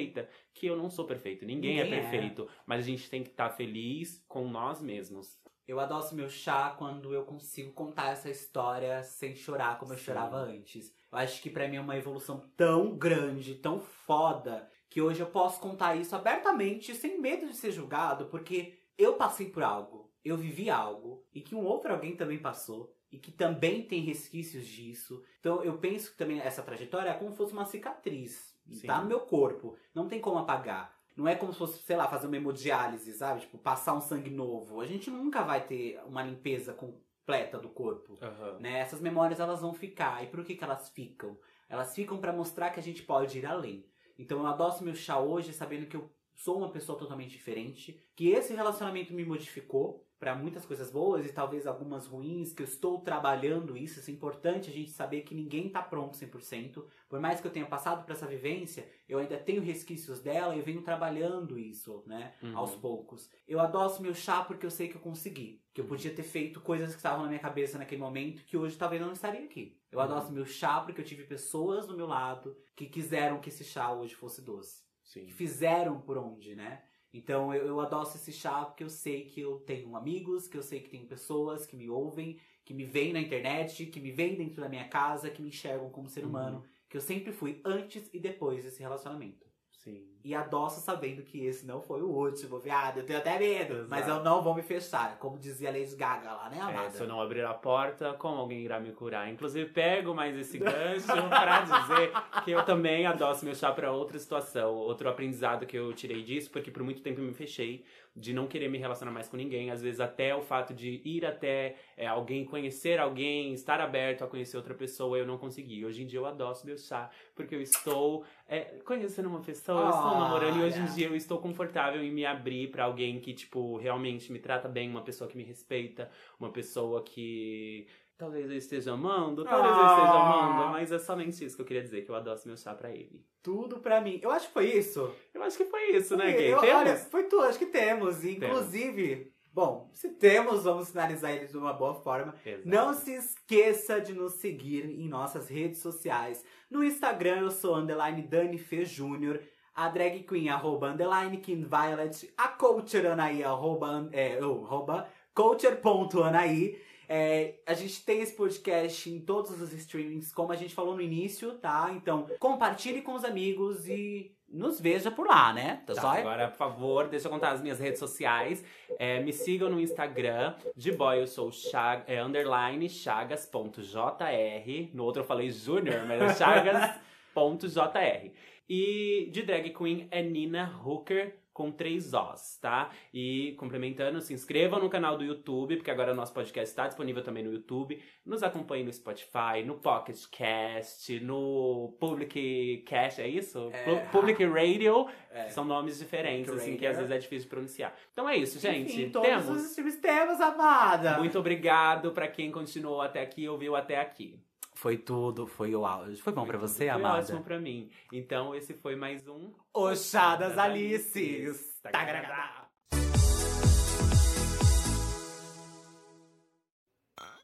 Speaker 1: Que eu não sou perfeito, ninguém,
Speaker 2: Ninguém
Speaker 1: é
Speaker 2: é.
Speaker 1: perfeito. Mas a gente tem que estar feliz com nós mesmos.
Speaker 2: Eu adoço meu chá quando eu consigo contar essa história sem chorar como eu
Speaker 1: Sim.
Speaker 2: chorava antes. Eu acho que pra mim é uma evolução tão grande, tão foda, que hoje eu posso contar isso abertamente, sem medo de ser julgado, porque eu passei por algo, eu vivi algo, e que um outro alguém também passou, e que também tem resquícios disso. Então eu penso que também essa trajetória é como se fosse uma cicatriz.
Speaker 1: Sim.
Speaker 2: Tá no meu corpo. Não tem como apagar. Não é como se fosse, sei lá, fazer uma hemodiálise, sabe? Tipo, passar um sangue novo. A gente nunca vai ter uma limpeza completa do corpo. Né? Essas memórias elas vão ficar. E por que, que elas ficam? Elas ficam pra mostrar que a gente pode ir além. Então eu adoço meu chá hoje sabendo que eu sou uma pessoa totalmente diferente, que esse relacionamento me modificou pra muitas coisas boas e talvez algumas ruins, que eu estou trabalhando isso, isso é importante a gente saber que ninguém tá pronto 100%. Por mais que eu tenha passado por essa vivência, eu ainda tenho resquícios dela e eu venho trabalhando isso, né?
Speaker 1: Uhum.
Speaker 2: aos poucos. Eu adoço meu chá porque eu sei que eu consegui. Que eu podia ter feito coisas que estavam na minha cabeça naquele momento que hoje talvez não estaria aqui. Eu
Speaker 1: Uhum.
Speaker 2: adoço meu chá porque eu tive pessoas do meu lado que quiseram que esse chá hoje fosse doce.
Speaker 1: Sim.
Speaker 2: Que fizeram por onde, né? Então eu, eu adoço esse chá porque eu sei que eu tenho amigos, que eu sei que tem pessoas que me ouvem, que me veem na internet, que me veem dentro da minha casa, que me enxergam como ser
Speaker 1: Uhum.
Speaker 2: humano. Que eu sempre fui antes e depois desse relacionamento.
Speaker 1: Sim.
Speaker 2: E adoço sabendo que esse não foi o último, viado. Eu tenho até medo.
Speaker 1: Exato.
Speaker 2: Mas eu não vou me fechar. Como dizia a Lady Gaga lá, né,
Speaker 1: É,
Speaker 2: amada?
Speaker 1: se eu não abrir a porta, como alguém irá me curar? Inclusive, pego mais esse gancho pra dizer que eu também adoço meu chá pra outra situação, outro aprendizado que eu tirei disso, porque por muito tempo eu me fechei de não querer me relacionar mais com ninguém. Às vezes, até o fato de ir até é, alguém, conhecer alguém, estar aberto a conhecer outra pessoa, eu não consegui. Hoje em dia eu adoço meu chá, porque eu estou é, conhecendo uma pessoa, eu estou namorando e hoje em dia eu estou confortável em me abrir pra alguém que, tipo, realmente me trata bem, uma pessoa que me respeita, uma pessoa que talvez eu esteja amando, talvez eu esteja
Speaker 2: Ah.
Speaker 1: amando, mas é somente isso que eu queria dizer, que eu adoço meu chá pra ele.
Speaker 2: Tudo pra mim. Eu acho que foi isso.
Speaker 1: Eu acho que foi isso, né, Gay?
Speaker 2: Eu-
Speaker 1: Temos?
Speaker 2: Olha, foi tudo. Acho que temos. Inclusive, bom, se temos, vamos finalizar ele de uma boa forma.
Speaker 1: Exato.
Speaker 2: Não se esqueça de nos seguir em nossas redes sociais. No Instagram eu sou underline Dani Fê Júnior. A drag queen, arroba, underline Kim Violet. A coacher Anaí, arroba, é, oh, arroba coacher.anaí. É, a gente tem esse podcast em todos os streamings, como a gente falou no início, tá? Então, compartilhe com os amigos e nos veja por lá, né? Tá,
Speaker 1: Tá,
Speaker 2: só?
Speaker 1: agora, por favor, deixa eu contar as minhas redes sociais. É, me sigam no Instagram. De boy, eu sou Chag, é, underline chagas.jr. No outro eu falei júnior, mas é chagas.jr. E de drag queen é Nina Hooker com três Os, tá? E complementando, se inscrevam no canal do YouTube, porque agora o nosso podcast está disponível também no YouTube. Nos acompanhem no Spotify, no Pocket Cast, no Public Cast, é isso?
Speaker 2: É.
Speaker 1: Pu- Public Radio.
Speaker 2: É.
Speaker 1: São nomes diferentes,
Speaker 2: Public
Speaker 1: assim, que às vezes é difícil de pronunciar. Então é isso, gente.
Speaker 2: Enfim, todos
Speaker 1: temos.
Speaker 2: os streams temos, amada.
Speaker 1: Muito obrigado pra quem continuou até aqui e ouviu até aqui.
Speaker 2: Foi tudo, foi o auge. Foi bom
Speaker 1: Foi
Speaker 2: pra
Speaker 1: tudo.
Speaker 2: você,
Speaker 1: foi
Speaker 2: amada?
Speaker 1: ótimo pra mim. Então, esse foi mais um
Speaker 2: O Chá das Alices.
Speaker 1: Tagaragá.
Speaker 2: Tagaragá.